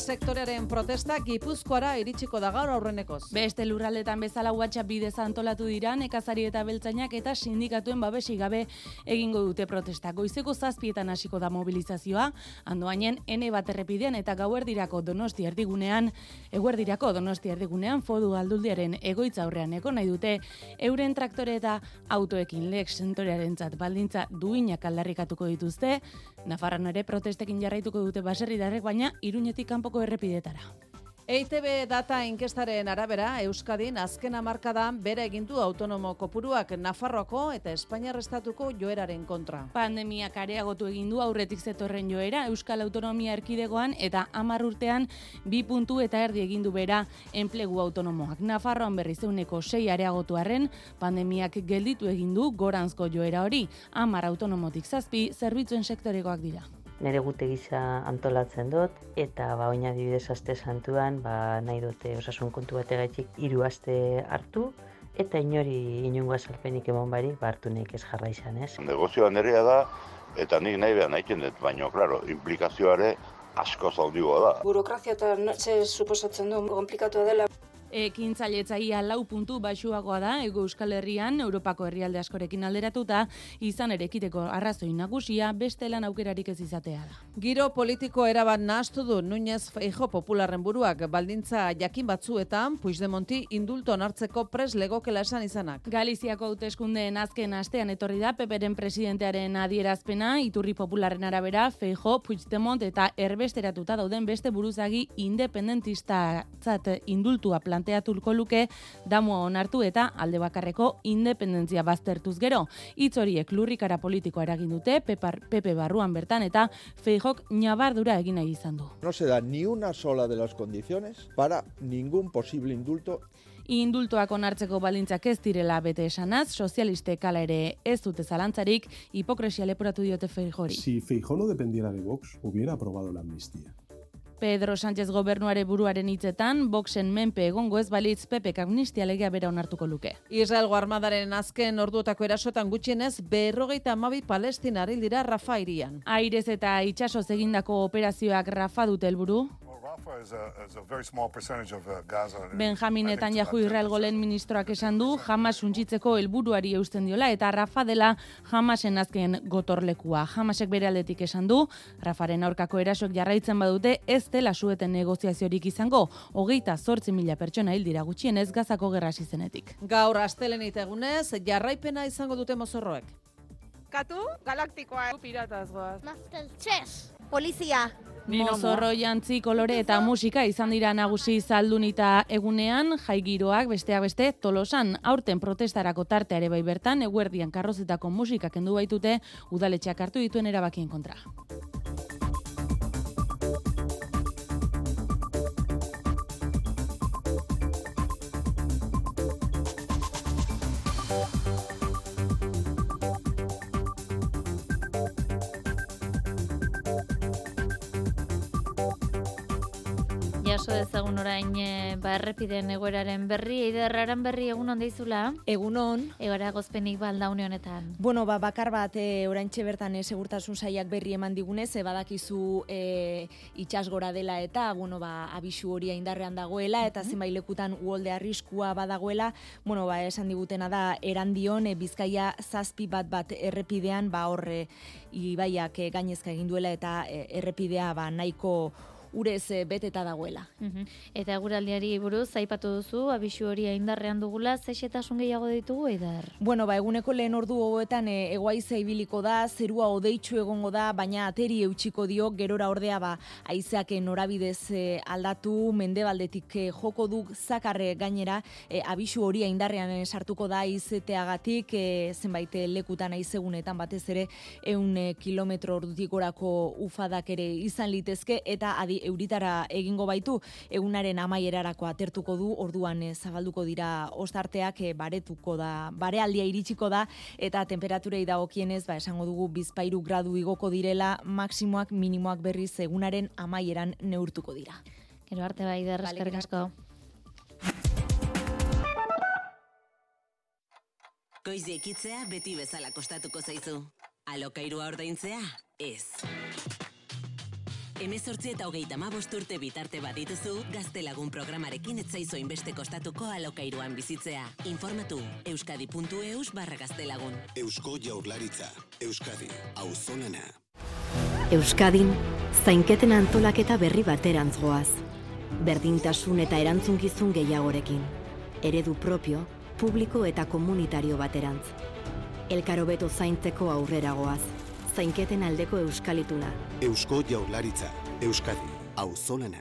Sektorearen protesta Gipuzkoara iritsiko da gaur aurrenekoz. Beste lurraldetan bezala WhatsApp bidez antolatu dira nekazari eta beltzainak eta sindikatuen babesi gabe egingo dute protesta. Goizeko zazpietan hasiko da mobilizazioa, andoainen N bat errepidean eta gauerdirako donosti erdigunean, eguerdirako donosti erdigunean fodu alduldiaren egoitza aurrean eko nahi dute, euren traktore eta autoekin lek sentorearen baldintza duinak aldarrikatuko dituzte, Nafarran ere protestekin jarraituko dute baserri darrek, baina iruñetik kanpoko errepidetara. EITB data inkestaren arabera, Euskadin azken amarkadan bere egindu autonomo kopuruak Nafarroako eta Espainiar Estatuko joeraren kontra. Pandemiak areagotu egindu aurretik zetorren joera Euskal Autonomia Erkidegoan eta amar urtean bi puntu eta erdi egindu bera enplegu autonomoak. Nafarroan berri zeuneko sei areagotu arren, pandemiak gelditu egindu goranzko joera hori, amar autonomotik zazpi, zerbitzuen sektorekoak dira nire gute gisa antolatzen dut, eta ba, oina dibidez aste santuan, ba, nahi dute osasun kontu bat egaitxik hiru aste hartu, eta inori inungo azalpenik emon barik, ba, hartu nik ez jarra izan, ez? Negozioa nerea da, eta nik nahi behar nahi dut, baina, klaro, implikazioare asko zaudigoa da. Burokrazia eta ze suposatzen du, komplikatu dela. Ekin zailetzaia lau puntu basuagoa da, ego euskal herrian, Europako herrialde askorekin alderatuta, izan ere ekiteko arrazoi nagusia, beste lan aukerarik ez izatea da. Giro politiko erabat nahastu du Núñez Feijo popularren buruak, baldintza jakin batzuetan, Puigdemonti indulto hartzeko pres legokela esan izanak. Galiziako hauteskundeen azken astean etorri da, peperen presidentearen adierazpena, iturri popularren arabera, Feijo, Puigdemont eta erbesteratuta dauden beste buruzagi independentista zat indultua plan planteatulko luke damu onartu eta alde bakarreko independentzia baztertuz gero. Hitz horiek lurrikara politikoa eragin dute Pepar, Pepe Barruan bertan eta Feijok nabardura egin nahi izan du. No se da ni una sola de las condiciones para ningún posible indulto Indultoak onartzeko balintzak ez direla bete esanaz, sozialiste kala ere ez dute zalantzarik, hipokresia leporatu diote Feijori. Si Feijó no dependiera de Vox, hubiera aprobado la amnistía. Pedro Sánchez gobernuare buruaren hitzetan, Voxen menpe egongo ez balitz Pepe amnistia legea bera onartuko luke. Israelgo armadaren azken orduotako erasotan gutxienez, berrogeita amabi palestina dira Rafa irian. Airez eta itxasoz egindako operazioak Rafa dute helburu. Benjamin Netanyahu Israelgo lehen ministroak esan du, jamas untxitzeko helburuari eusten diola, eta Rafa dela jamasen azken gotorlekua. Jamasek bere aldetik esan du, Rafaren aurkako erasok jarraitzen badute, ez dela sueten negoziaziorik izango, hogeita zortzi mila pertsona hil dira gutxienez gazako gerra zizenetik. Gaur astelen egunez, jarraipena izango dute mozorroek. Katu, galaktikoa, pirataz goaz. Polizia, Mozorro jantzi kolore eta musika izan dira nagusi zaldunita egunean, jaigiroak besteak beste tolosan aurten protestarako tarteare bai bertan, eguerdian karrozetako musika kendu baitute udaletxeak hartu dituen erabakien kontra. Jaso dezagun orain e, ba errepideen egoeraren berri, eiderraren berri egun on deizula. Egunon. Egora gozpenik balda une honetan. Bueno, ba, bakar bat e, oraintxe bertan e, segurtasun saiak berri eman digunez, e, badakizu e, itxasgora dela eta, bueno, ba, abisu horia indarrean dagoela, eta mm -hmm. lekutan uolde arriskua badagoela, bueno, ba, esan digutena da, erandion, e, bizkaia zazpi bat bat errepidean, ba, horre, ibaiak e, gainezka egin duela eta e, errepidea ba, nahiko urez e, beteta dagoela. Eta eguraldiari buruz, aipatu duzu, abisu hori indarrean dugula, zexetasun gehiago ditugu edar? Bueno, ba, eguneko lehen ordu hoetan e, egoaiza ibiliko da, zerua odeitzu egongo da, baina ateri eutxiko dio, gerora ordea ba, aizeak norabidez e, aldatu, mendebaldetik e, joko du zakarre gainera, e, abisu hori indarrean sartuko da izeteagatik, e, zenbait lekutan aizegunetan batez ere, eun kilometro ordutik orako ufadak ere izan litezke, eta adi euritara egingo baitu egunaren amaierarako atertuko du orduan e, zabalduko dira ostarteak e, baretuko da barealdia iritsiko da eta temperaturei dagokienez ba esango dugu bizpairu gradu igoko direla maksimoak minimoak berriz egunaren amaieran neurtuko dira. Gero arte bai derrezkerrik asko. Goizi ekitzea beti bezala kostatuko zaizu. Alokairua ordaintzea? Ez. Hemezortzi eta hogeita amabost urte bitarte badituzu, gaztelagun programarekin etzaizo inbeste kostatuko alokairuan bizitzea. Informatu, euskadi.eus barra gaztelagun. Eusko jaurlaritza. Euskadi. Auzolana. Euskadin, zainketen antolaketa berri baterantz goaz. Berdintasun eta erantzunkizun gehiagorekin. Eredu propio, publiko eta komunitario baterantz. Elkaro beto zaintzeko aurrera goaz. Zainketen aldeko euskalituna. Eusko jaurlaritza. Euskadi. Auzolana.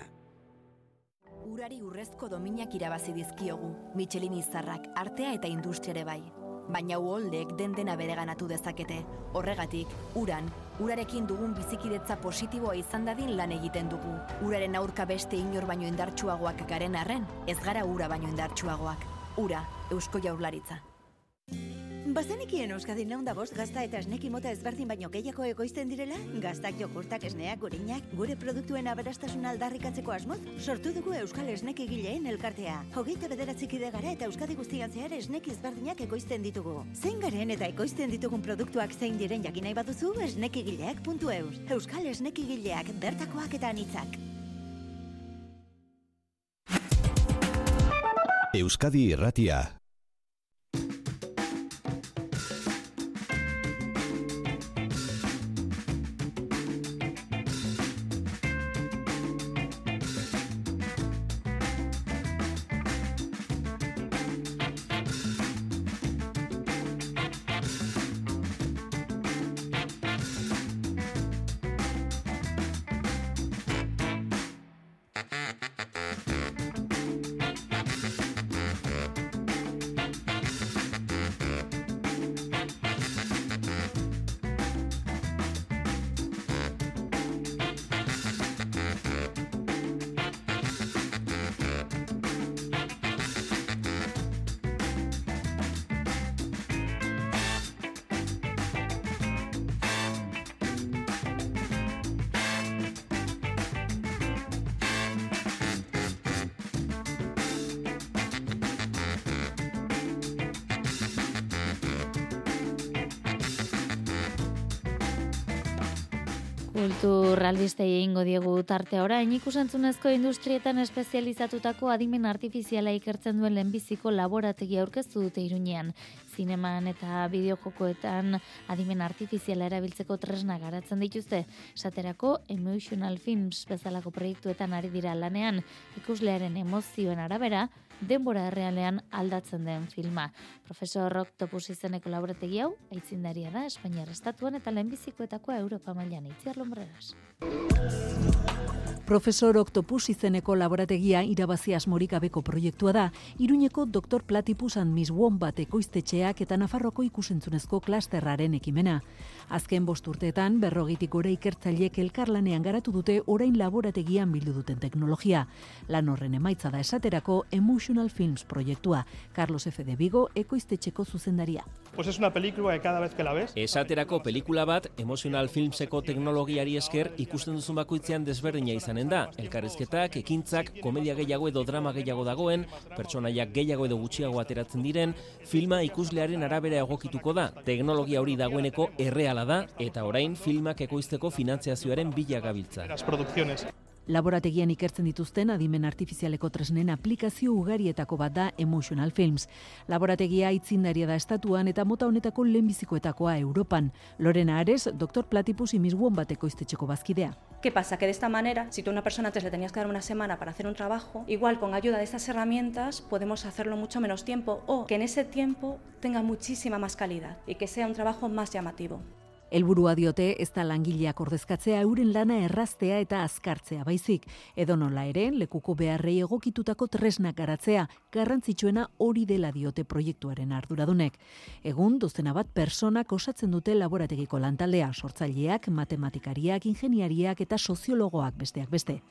Urari urrezko dominak irabazi dizkiogu, Michelin izarrak, artea eta industriare bai. Baina uholdek den dena bereganatu dezakete. Horregatik, uran, urarekin dugun bizikidetza positiboa izan dadin lan egiten dugu. Uraren aurka beste inor baino indartsuagoak garen arren, ez gara ura baino indartsuagoak. Ura, Eusko Jaurlaritza. Bazenekien Euskadin launda bost gazta eta esneki mota ezberdin baino gehiago egoizten direla? Gaztak jogurtak esneak gurinak, gure produktuen aberastasun aldarrikatzeko asmoz? Sortu dugu Euskal Esneki Gileen elkartea. Hogeita bederatzikide gara eta Euskadi guztian zehar esneki ezberdinak ekoizten ditugu. Zein garen eta ekoizten ditugun produktuak zein diren jakin nahi baduzu esnekigileak.eus. Euskal Esneki Gileak bertakoak eta anitzak. Euskadi Irratia. Kultur albiste egingo diegu tarte orain ikusentzunezko industrietan espezializatutako adimen artifiziala ikertzen duen lehenbiziko laborategi aurkeztu dute Iruñean. Zineman eta bideojokoetan adimen artifiziala erabiltzeko tresna garatzen dituzte. Esaterako Emotional Films bezalako proiektuetan ari dira lanean ikuslearen emozioen arabera denbora errealean aldatzen den filma. Profesor Octopus izeneko laborategi hau, aitzindaria da Espainiar Estatuan eta lehenbizikoetakoa Europa mailan itziar lombreras. Profesor Octopus izeneko laborategia irabazi asmorik gabeko proiektua da, Iruñeko Dr. Platypus and Miss Wombat ekoiztetxeak eta Nafarroko ikusentzunezko klasterraren ekimena. Azken bost urteetan, berrogitik gora ikertzaileek elkarlanean garatu dute orain laborategian bildu duten teknologia. Lan horren emaitza da esaterako Emotional Films proiektua. Carlos F. de Vigo, ekoiztetxeko zuzendaria. Pues es una película que cada vez que la ves... Esaterako pelikula bat, Emotional Filmseko teknologiari esker ikusten duzun bakoitzean desberdina izanen da. Elkarrizketak, ekintzak, komedia gehiago edo drama gehiago dagoen, pertsonaiak gehiago edo gutxiago ateratzen diren, filma ikuslearen arabera egokituko da. Teknologia hori dagoeneko erreala da, eta orain filmak ekoizteko finantziazioaren bila gabiltza. Laborategian ikertzen dituzten adimen artifizialeko tresnen aplikazio ugarietako bat da Emotional Films. Laborategia itzindaria da estatuan eta mota honetako lehenbizikoetakoa Europan. Lorena Ares, Dr. Platypus y Miss Wombat ekoiztetxeko bazkidea. ¿Qué pasa? Que de esta manera, si tú a una persona antes le tenías que dar una semana para hacer un trabajo, igual con ayuda de estas herramientas podemos hacerlo mucho menos tiempo o que en ese tiempo tenga muchísima más calidad y que sea un trabajo más llamativo. Helburua diote ez da langileak ordezkatzea euren lana erraztea eta azkartzea baizik. Edo nola ere, lekuko beharrei egokitutako tresnak garatzea, garrantzitsuena hori dela diote proiektuaren arduradunek. Egun, dozena bat personak osatzen dute laborategiko lantaldea, sortzaileak, matematikariak, ingeniariak eta soziologoak besteak beste.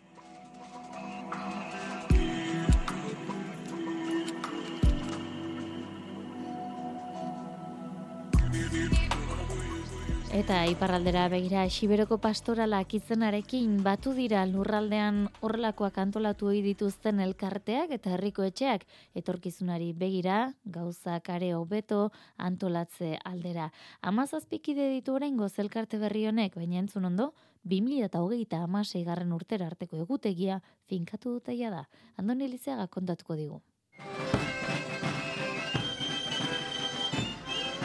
Eta iparraldera begira Xiberoko pastoralak izenarekin batu dira lurraldean horrelakoak antolatu ohi dituzten elkarteak eta herriko etxeak etorkizunari begira gauzak are hobeto antolatze aldera. 17 kide ditu oraingo elkarte berri honek, baina entzun ondo 2026 garren urtera arteko egutegia finkatu duteia da. Andoni Lizeaga kontatuko digu.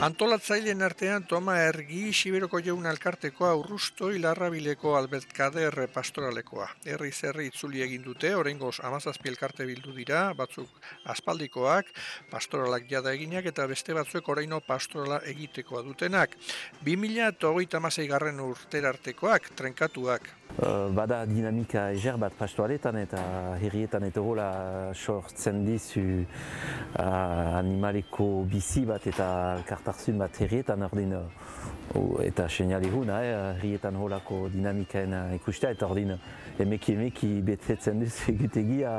Antolatzaileen artean Toma Ergi Siberoko jaun alkartekoa urrusto hilarrabileko albetkader pastoralekoa. Herri zerri itzuli egin dute, oraingoz amazazpi elkarte bildu dira, batzuk aspaldikoak, pastoralak jada eginak eta beste batzuek oraino pastorala egitekoa dutenak. 2000 eta hogeita garren urterartekoak, trenkatuak, Uh, bada dinamika eger bat pastoaletan eta herrietan eta hola sortzen dizu uh, animaliko bizi bat eta kartarzun bat herrietan ordin uh, eta seinale huna, eh, herrietan holako dinamikaen ikustea eta ordin emeki emeki betetzen duz egutegia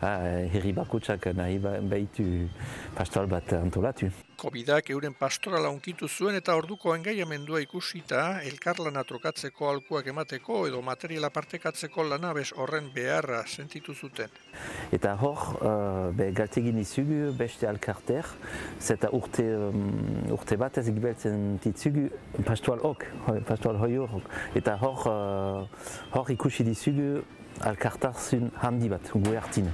herri bakotsak nahi ba, baitu pastoal bat antolatu. Covidak euren pastorala unkitu zuen eta orduko engaiamendua ikusita elkarlana trokatzeko alkuak emateko edo materiala partekatzeko lanabes horren beharra sentitu zuten. Eta hor, uh, be, galtegin izugu beste alkarter, zeta urte, um, urte bat ez gibeltzen titzugu pastoal ok, pastoal hoi hor. Eta hor, uh, hor ikusi dizugu alkartarzun handi bat, gu hartin.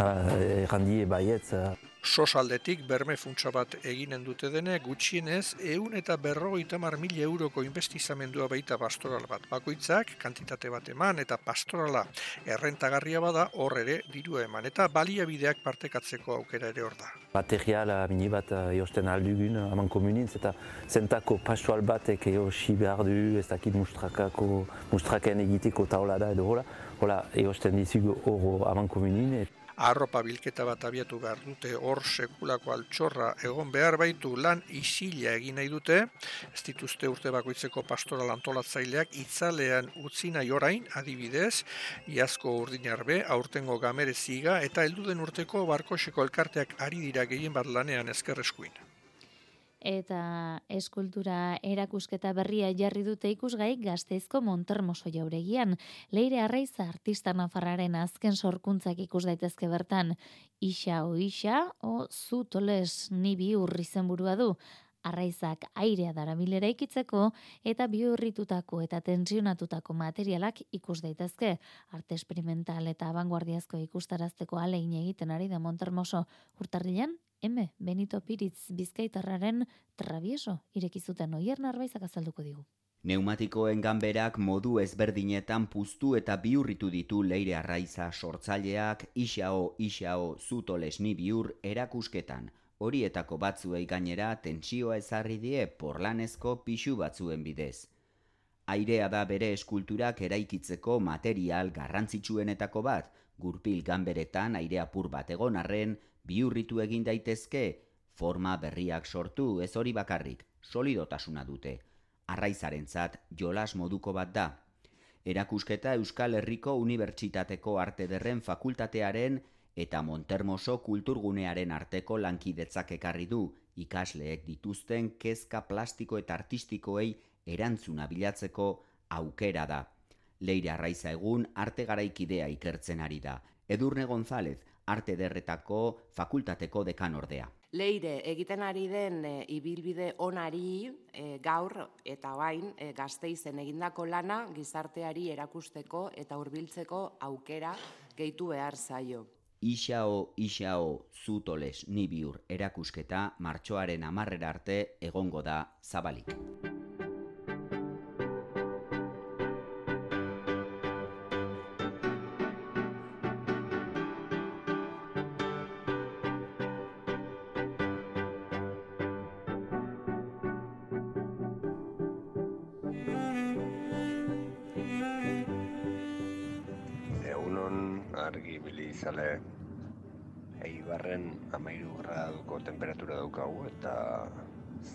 Uh, errandi ebaietz, uh, Sosaldetik berme funtsa bat eginen dute dene gutxienez ehun eta berrogeita mar mila euroko investizamendua baita pastoral bat. Bakoitzak kantitate bat eman eta pastorala errentagarria bada hor ere diru eman eta baliabideak partekatzeko aukera ere hor da. Materiala mini bat eosten aldugun aman komunintz eta zentako pastoral batek eosi behar du ez dakit mustrakako mustraken egiteko taula da edo hola. Hola, eosten dizugu oro aman komunin arropa bilketa bat abiatu behar dute hor sekulako altxorra egon behar baitu lan isila egin nahi dute, ez dituzte urte bakoitzeko pastoral antolatzaileak itzalean utzi nahi orain, adibidez, iazko urdinarbe, aurtengo gamere ziga eta helduden urteko barkoseko elkarteak ari dira gehien bat lanean ezkerreskuin eta eskultura erakusketa berria jarri dute ikusgai gazteizko Montermoso jauregian. Leire Arraiza artista nafarraren azken sorkuntzak ikus daitezke bertan. Isa o isa o zutoles ni bi urri zenburua du. Arraizak airea darabilera ikitzeko eta bihurritutako eta tensionatutako materialak ikus daitezke. Arte experimental eta vanguardiazko ikustarazteko alein egiten ari da Montermoso urtarrilan Eme, Benito Piritz bizkaitarraren trabieso irekizuten oier narbaizak azalduko digu. Neumatikoen ganberak modu ezberdinetan puztu eta biurritu ditu leire arraiza sortzaileak isao isao zutolesni biur erakusketan. Horietako batzuei gainera tentsioa ezarri die porlanezko pixu batzuen bidez. Airea da bere eskulturak eraikitzeko material garrantzitsuenetako bat, gurpil ganberetan aire apur bat egon arren, bihurritu egin daitezke, forma berriak sortu ez hori bakarrik, solidotasuna dute. Arraizarentzat jolas moduko bat da. Erakusketa Euskal Herriko Unibertsitateko Arte Derren Fakultatearen eta Montermoso Kulturgunearen arteko lankidetzak ekarri du ikasleek dituzten kezka plastiko eta artistikoei erantzuna bilatzeko aukera da. Leire Arraiza egun arte garaikidea ikertzen ari da. Edurne González, arte derretako fakultateko dekan ordea. Leire, egiten ari den e, ibilbide onari e, gaur eta bain e, gazteizen egindako lana gizarteari erakusteko eta hurbiltzeko aukera gehitu behar zaio. Ixao, Ixao, Zutoles, Nibiur erakusketa martxoaren amarrera arte egongo da zabalik.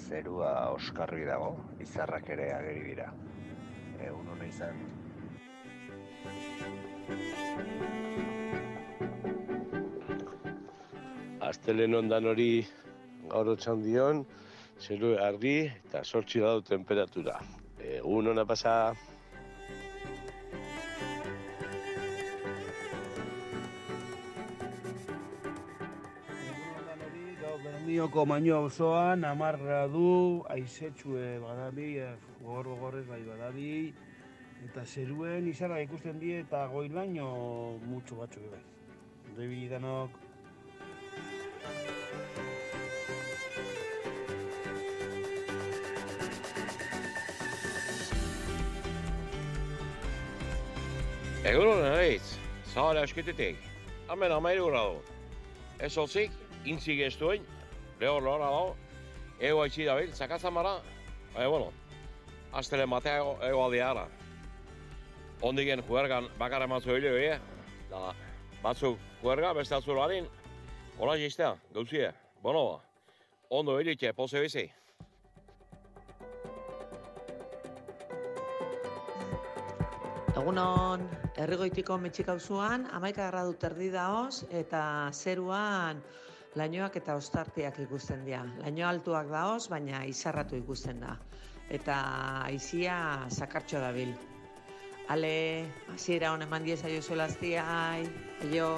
Zerua oskarri dago, izarrak ere ageri dira. Egun hona izan. Aztelen ondan hori gaur dion, zeru argi eta sortzi gradu temperatura. Egun hona pasa. Bermioko maino osoan, amarra du, aizetxue badabi, gogor gogorrez bai badabi, eta zeruen izara ikusten die eta goilaino mutxo batzu bai. Debi danok. Egun honen egitz, zahara esketetik, hemen amairu gradu. Ez holtzik, intzik ez duen, lehor lehor dago, ego haitzi dabil, zakatzen mara, baina, bueno, aztele matea ego, ego aldiara. Ondigen juergan bakarra matzu hile hori, da batzuk juerga, beste atzur barin, hola jistea, gauzie, bueno, ondo hilite, pose bizi. Egunon, herrigoitiko metxik auzuan, amaika gradu terdi daoz, eta zeruan lainoak eta ostartiak ikusten dira. Laino altuak daoz, baina izarratu ikusten da. Eta aizia sakartxo dabil. Ale, hasiera hon eman dieza jo zuelaztiai, jo...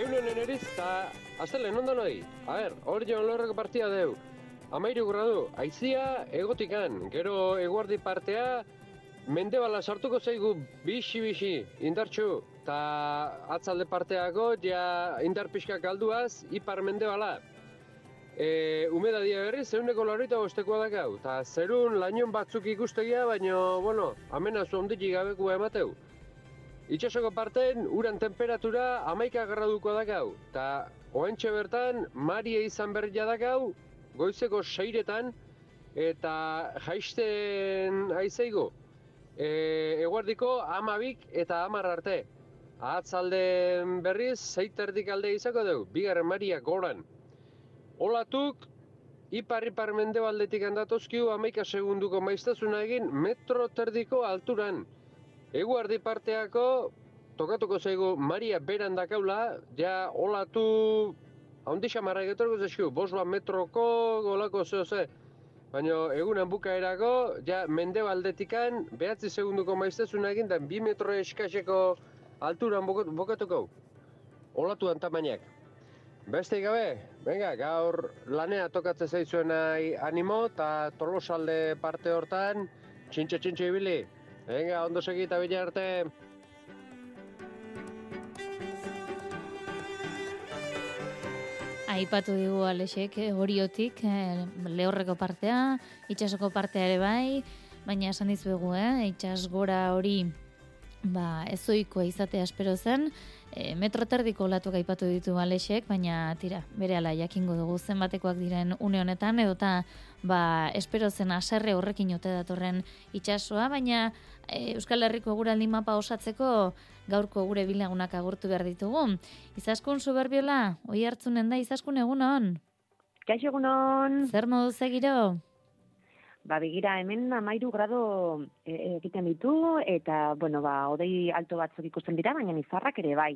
Eulen eneriz, eta aztelen ondo noi. A ber, hor joan lorreko partia deu. Amairu gradu, aizia egotikan, gero eguardi partea, mendebala sartuko zaigu bixi-bixi, indartxu, eta atzalde parteako, ja indar pixka galduaz, ipar mendebala. E, umedadia berri, zeuneko larrita bostekoa dakau, eta zerun lainon batzuk ikustegia, baina, bueno, amena zu ondiki gabeku emateu. Itxasoko parten, uran temperatura amaika graduko dakau, eta oentxe bertan, maria izan berria dakau, goizeko seiretan eta jaisten aizeigo. E, eguardiko amabik eta amar arte. Ahatzalde berriz, zeiterdik alde izako dugu, bigarren maria goran. Olatuk, ipar-ipar mendebaldetik handatozkiu amaika segunduko maiztasuna egin metro terdiko alturan. Eguardi parteako, tokatuko zaigu Maria beran dakaula, ja olatu haundi xamarra egetorko zesku, bos bat metroko golako zeo ze. Baina egunan bukaerako, ja mende baldetikan, behatzi segunduko maiztezuna egin, da bi metro eskaseko alturan bokatuko. Olatu antamainak. Beste gabe, venga, gaur lanea tokatzen zaizuen animo, eta tolosalde parte hortan, txintxe txintxe ibili. Venga, ondo segita bila arte. Aipatu digu Alexek eh, horiotik, eh, lehorreko partea, itxasoko partea ere bai, baina esan dizuegu, eh, itxas gora hori ba, ezoikoa izatea espero zen, e, metro terdiko olatuak aipatu ditu Alexek, baina tira, bere ala jakingo dugu zenbatekoak diren une honetan, edota ba, espero zen aserre horrekin ote datorren itxasoa, baina e, Euskal Herriko guraldi mapa osatzeko gaurko gure bilagunak agurtu behar ditugu. Izaskun suberbiola, oi hartzunen da, izaskun egunon? Kaixo egunon. Zer modu zegiro? Ba, begira, hemen amairu grado e, egiten ditu, eta, bueno, ba, odei alto batzuk ikusten dira, baina izarrak ere bai.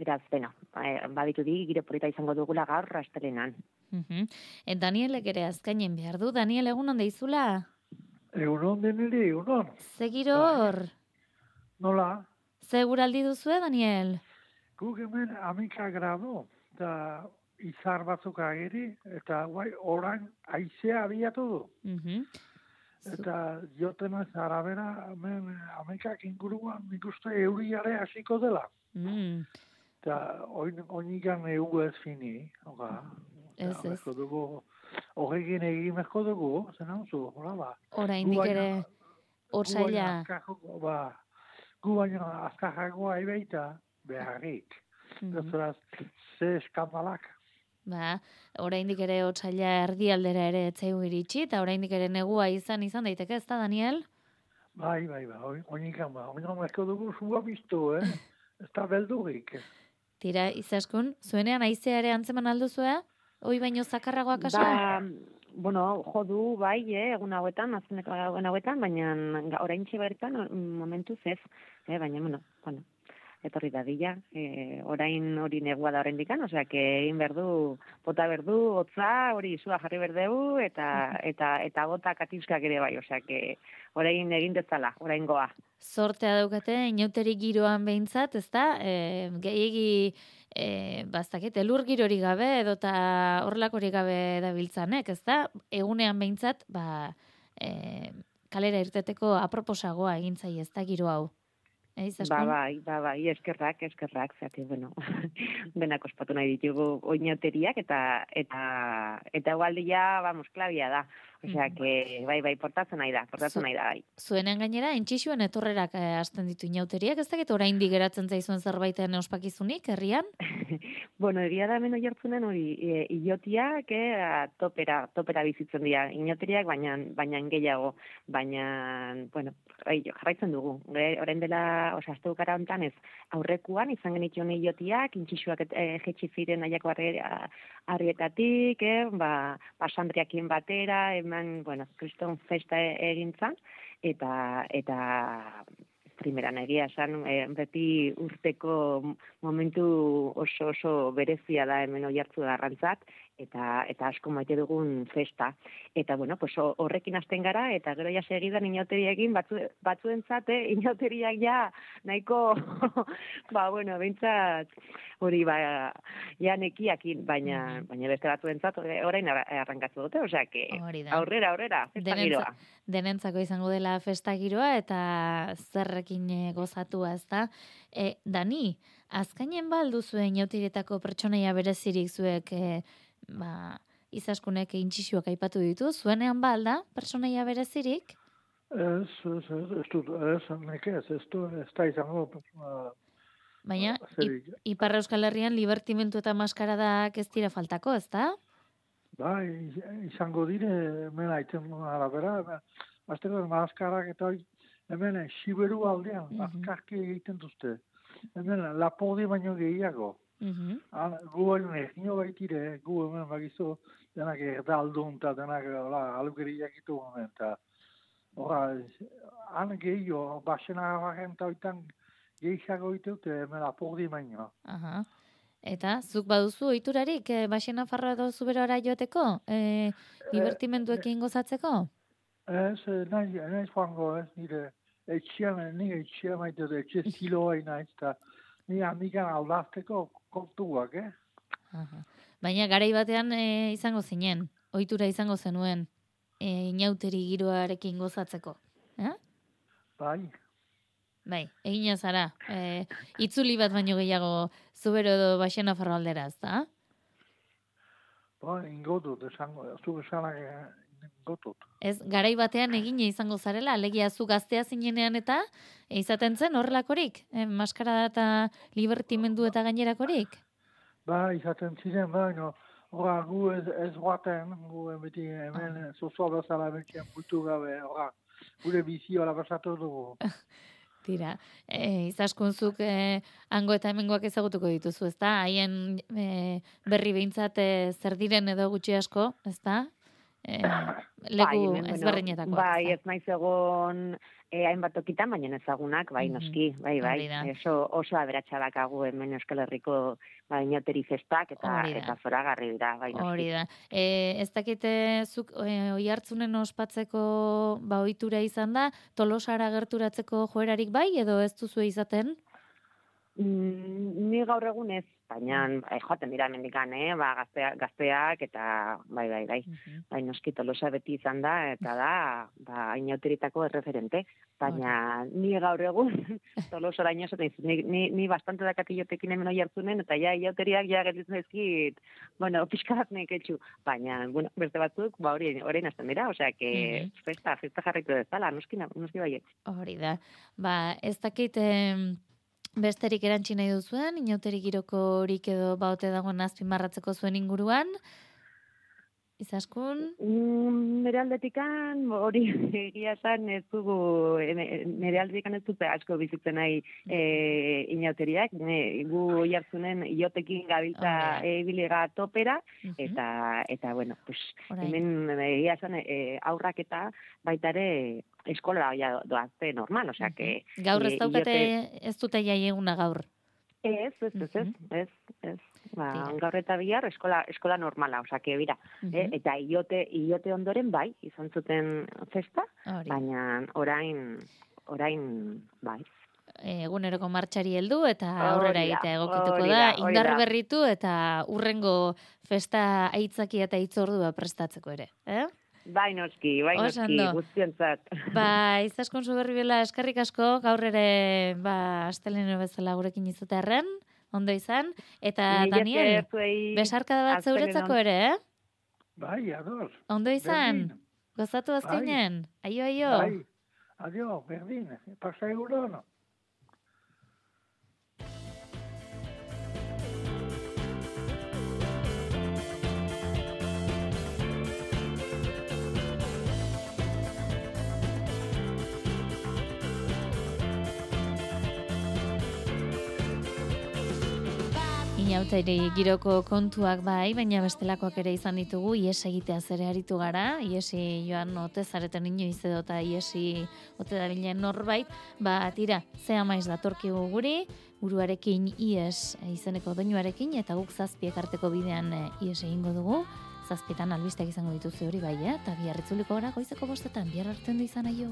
Beraz, bueno, ba, baditu di, gire polita izango dugula gaur rastelenan. Uh -huh. E, Danielek ere azkainen behar du. Daniel, egunon deizula? Egunon deneri, egunon. Zegiro hor? Nola? Seguraldi duzu, Daniel? Guk hemen amika grado, eta izar batzuk ageri, eta guai, orain aizea abiatu du. Uh -huh. Eta jotenaz arabera, hemen amekak inguruan nik uste euriare hasiko dela. Mm. Eta oin, oinikan egu ez fini, oga. Ez, ez. dugu, horrekin egin mezko dugu, zen hau zu, hola ba. Hora indik ere, otsaila. Ba, gu baina azkajagoa ibeita, beharrik. Mhm. Bezuraz, ze eskandalak. Ba, oraindik ere otsaila erdialdera ere etzaigu iritsi, eta oraindik ere negua izan izan daiteke, ez da, Daniel? Bai, bai, bai, oin- oinikan ba, oinikan mezko dugu zua biztu, eh? ez da beldurik. Tira, izaskun, zuenean aizea ere antzeman alduzue? Hoi baino zakarragoa kasa? Ba, bueno, jo du, bai, eh, egun hauetan, azkeneko egun hauetan, baina orain bertan, momentuz ez, eh, baina, bueno, bueno, etorri dadila. E, orain hori negua da orain dikan, osea, que egin berdu, bota berdu, hotza, hori izua jarri berdeu, eta, eta, eta bota katiskak ere bai, osea, que orain egin dezala, orain goa. Zortea daukate, inauteri giroan behintzat, ez da? E, gehiegi, e, baztaket, elur girori gabe, edota horrelakori gabe dabiltzanek, ez da? Egunean behintzat, ba, e, kalera irteteko aproposagoa egin zai ez da giro hau. Eh, Ba, bai, ba, bai, eskerrak, eskerrak, zati, bueno, benak ospatu nahi ditugu oinateriak, eta, eta, eta gualdia, vamos, klabia da. Osea, que, bai, bai, portatzen nahi da, portatzen nahi da, bai. Zuenean gainera, entxixuen etorrerak eh, hasten ditu inauteriak, ez dakit orain digeratzen zaizuen zerbaiten ospakizunik, herrian? Bueno, egia da hemen oihartzunen hori e, iotiak e, topera, topera bizitzen dira inoteriak, baina baina gehiago, baina bueno, ai, jarraitzen dugu. Ge, orain dela, osea, aste bukara hontan ez aurrekuan izan genituen iotiak, intxixuak e, jetxi ziren aiako harrietatik, e, ba, pasandriakin batera, eman, bueno, kriston festa egintzan, eta, eta primeran egia esan, e, beti urteko momentu oso oso berezia da hemen oi hartzu garrantzat, eta eta asko maite dugun festa. Eta bueno, pues horrekin hasten gara eta gero ja segidan inauteriekin batzu batzuentzat eh inauteriak ja nahiko ba bueno, beintzat hori ba ja nekiakin, baina baina beste batzuentzat orain arrankatu dute, osea que aurrera aurrera festa giroa. Denentzako izango dela festa giroa eta zerrekin eh, gozatua, ezta? E, Dani, azkainen baldu zuen jautiretako pertsonaia berezirik zuek e, ba, izaskunek intxixuak aipatu ditu, zuenean balda, personaia berezirik? Ez, ez, ez, ez, ez, ez, ez, ez, da izango, ba, Baina, Iparra Euskal Herrian libertimentu eta maskaradak ez dira faltako, ez da? Ba, izango dire, hemen aiten arabera, azteko maskarak eta hemen siberu aldean, mm -hmm. egiten duzte. Hemen, lapodi baino gehiago. Mhm. Han gu egin egin baitire, gu hemen bagizu, denak erdaldun eta denak alukeriak itu hemen, eta horra, han gehiago, basena garen eta oitan gehiago itute hemen apordi baino. Aha. Eta, zuk baduzu oiturarik, e, basena farroa dozu berora joateko? E, libertimenduekin gozatzeko? Ez, nahi, nahi joango, ez, nire, etxian, nire etxian maite dut, etxe ziloa inaiz, eta ni amikan aldazteko kontuak, eh? Aha. Baina garai batean e, izango zinen, ohitura izango zenuen, e, inauteri giroarekin gozatzeko, eh? Bai. Bai, egin zara, e, itzuli bat baino gehiago zubero edo baxena ez da? Ba, ingotut, esango, zu esanak ingotut. Ez, garai batean egin izango zarela, alegia zu gaztea zinenean eta, izaten zen horrelakorik, e, maskara eta libertimendu eta gainerakorik? Ba, izaten ziren, ba, no, horra, gu ez, ez guaten, gu beti hemen ah. zuzua bezala betxean bultu gabe, horra, gure bizio basatu dugu. Tira, e, izaskunzuk e, ango eta hemengoak ezagutuko dituzu, ezta? Haien e, berri behintzat e, zer diren edo gutxi asko, ezta? E, leku bai, ezberdinetako. Bai, ez naiz egon e, hainbat tokitan, baina ezagunak, bai, noski, bai, bai. Oso, oso aberatsa dakagu hemen Euskal Herriko bai, inoteri festak eta, eta zoragarri dira, bai, noski. Hori da. E, ez dakite, zuk e, oi hartzunen ospatzeko ba, oitura izan da, tolosara gerturatzeko joerarik bai, edo ez duzu izaten? Mm, ni gaur egun ez, baina bai, joaten dira mendikan, eh? ba, gaztea, gazteak eta bai, bai, bai, uh bai, noski tolosa beti izan da, eta da, ba, inauteritako erreferente, baina ni gaur egun tolosa da inozaten ni, ni, ni bastante da katillotekin hemen oi hartzunen, eta ja, inauteriak ja gelditzen ezkit, bueno, pixkarat etxu, baina, bueno, beste batzuk, ba, hori, hori nazten dira, osea, que festa, festa jarritu dezala, noski, noski bai. Hori da, ba, ez dakit, eh, Besterik erantzi nahi duzuen, inauterik giroko horik edo baute dagoen azpimarratzeko zuen inguruan? Izaskun? Mm, nere aldetikan, hori egia esan ez dugu, e, nere aldetikan ez dute asko bizitzen nahi e, inauteriak, ne, gu jartzunen iotekin gabiltza Ah, e, biliga topera, eta, eta bueno, pues, Orain. hemen egia esan e, aurrak eta baita ere eskola ja doazte normal, osea, que... Gaur ez e, daukate, iote- ez dute jaieguna gaur. Ez, ez, ez, ez, ez, ez. Ba, gaur eta bihar eskola, eskola normala, osea, que bira, eh, eta iote, iote ondoren bai, izan zuten festa, Hori. baina orain, orain, bai. Eguneroko martxari heldu eta aurrera da, egitea egokituko da, indar da. berritu eta urrengo festa aitzakia eta itzordua prestatzeko ere, eh? Bai noski, bai noski, ondo. guztionzat. Ba, izaskun berri bela eskarrik asko, gaur ere, ba, asteleno bezala gurekin izatearen, ondo izan, eta Mila Daniel, esker zuei besarkada bat zeuretzako ere, eh? Bai, ados. Ondo izan, Berdin. gozatu azkenean, aio, aio. Bai, adio, berdin, pasa egunon. Inauteri giroko kontuak bai, baina bestelakoak ere izan ditugu, ies egitea zere aritu gara, iesi joan ote zareten inoiz edo eta iesi ote dabilen norbait, ba, tira, ze amaiz datorkigu guri, buruarekin ies izeneko doinuarekin, eta guk zazpiek arteko bidean eh, ies egingo dugu, zazpietan albistek izango dituzu hori bai, eh? eta bihar itzuliko gara goizeko bostetan, bihar hartzen du izan aio.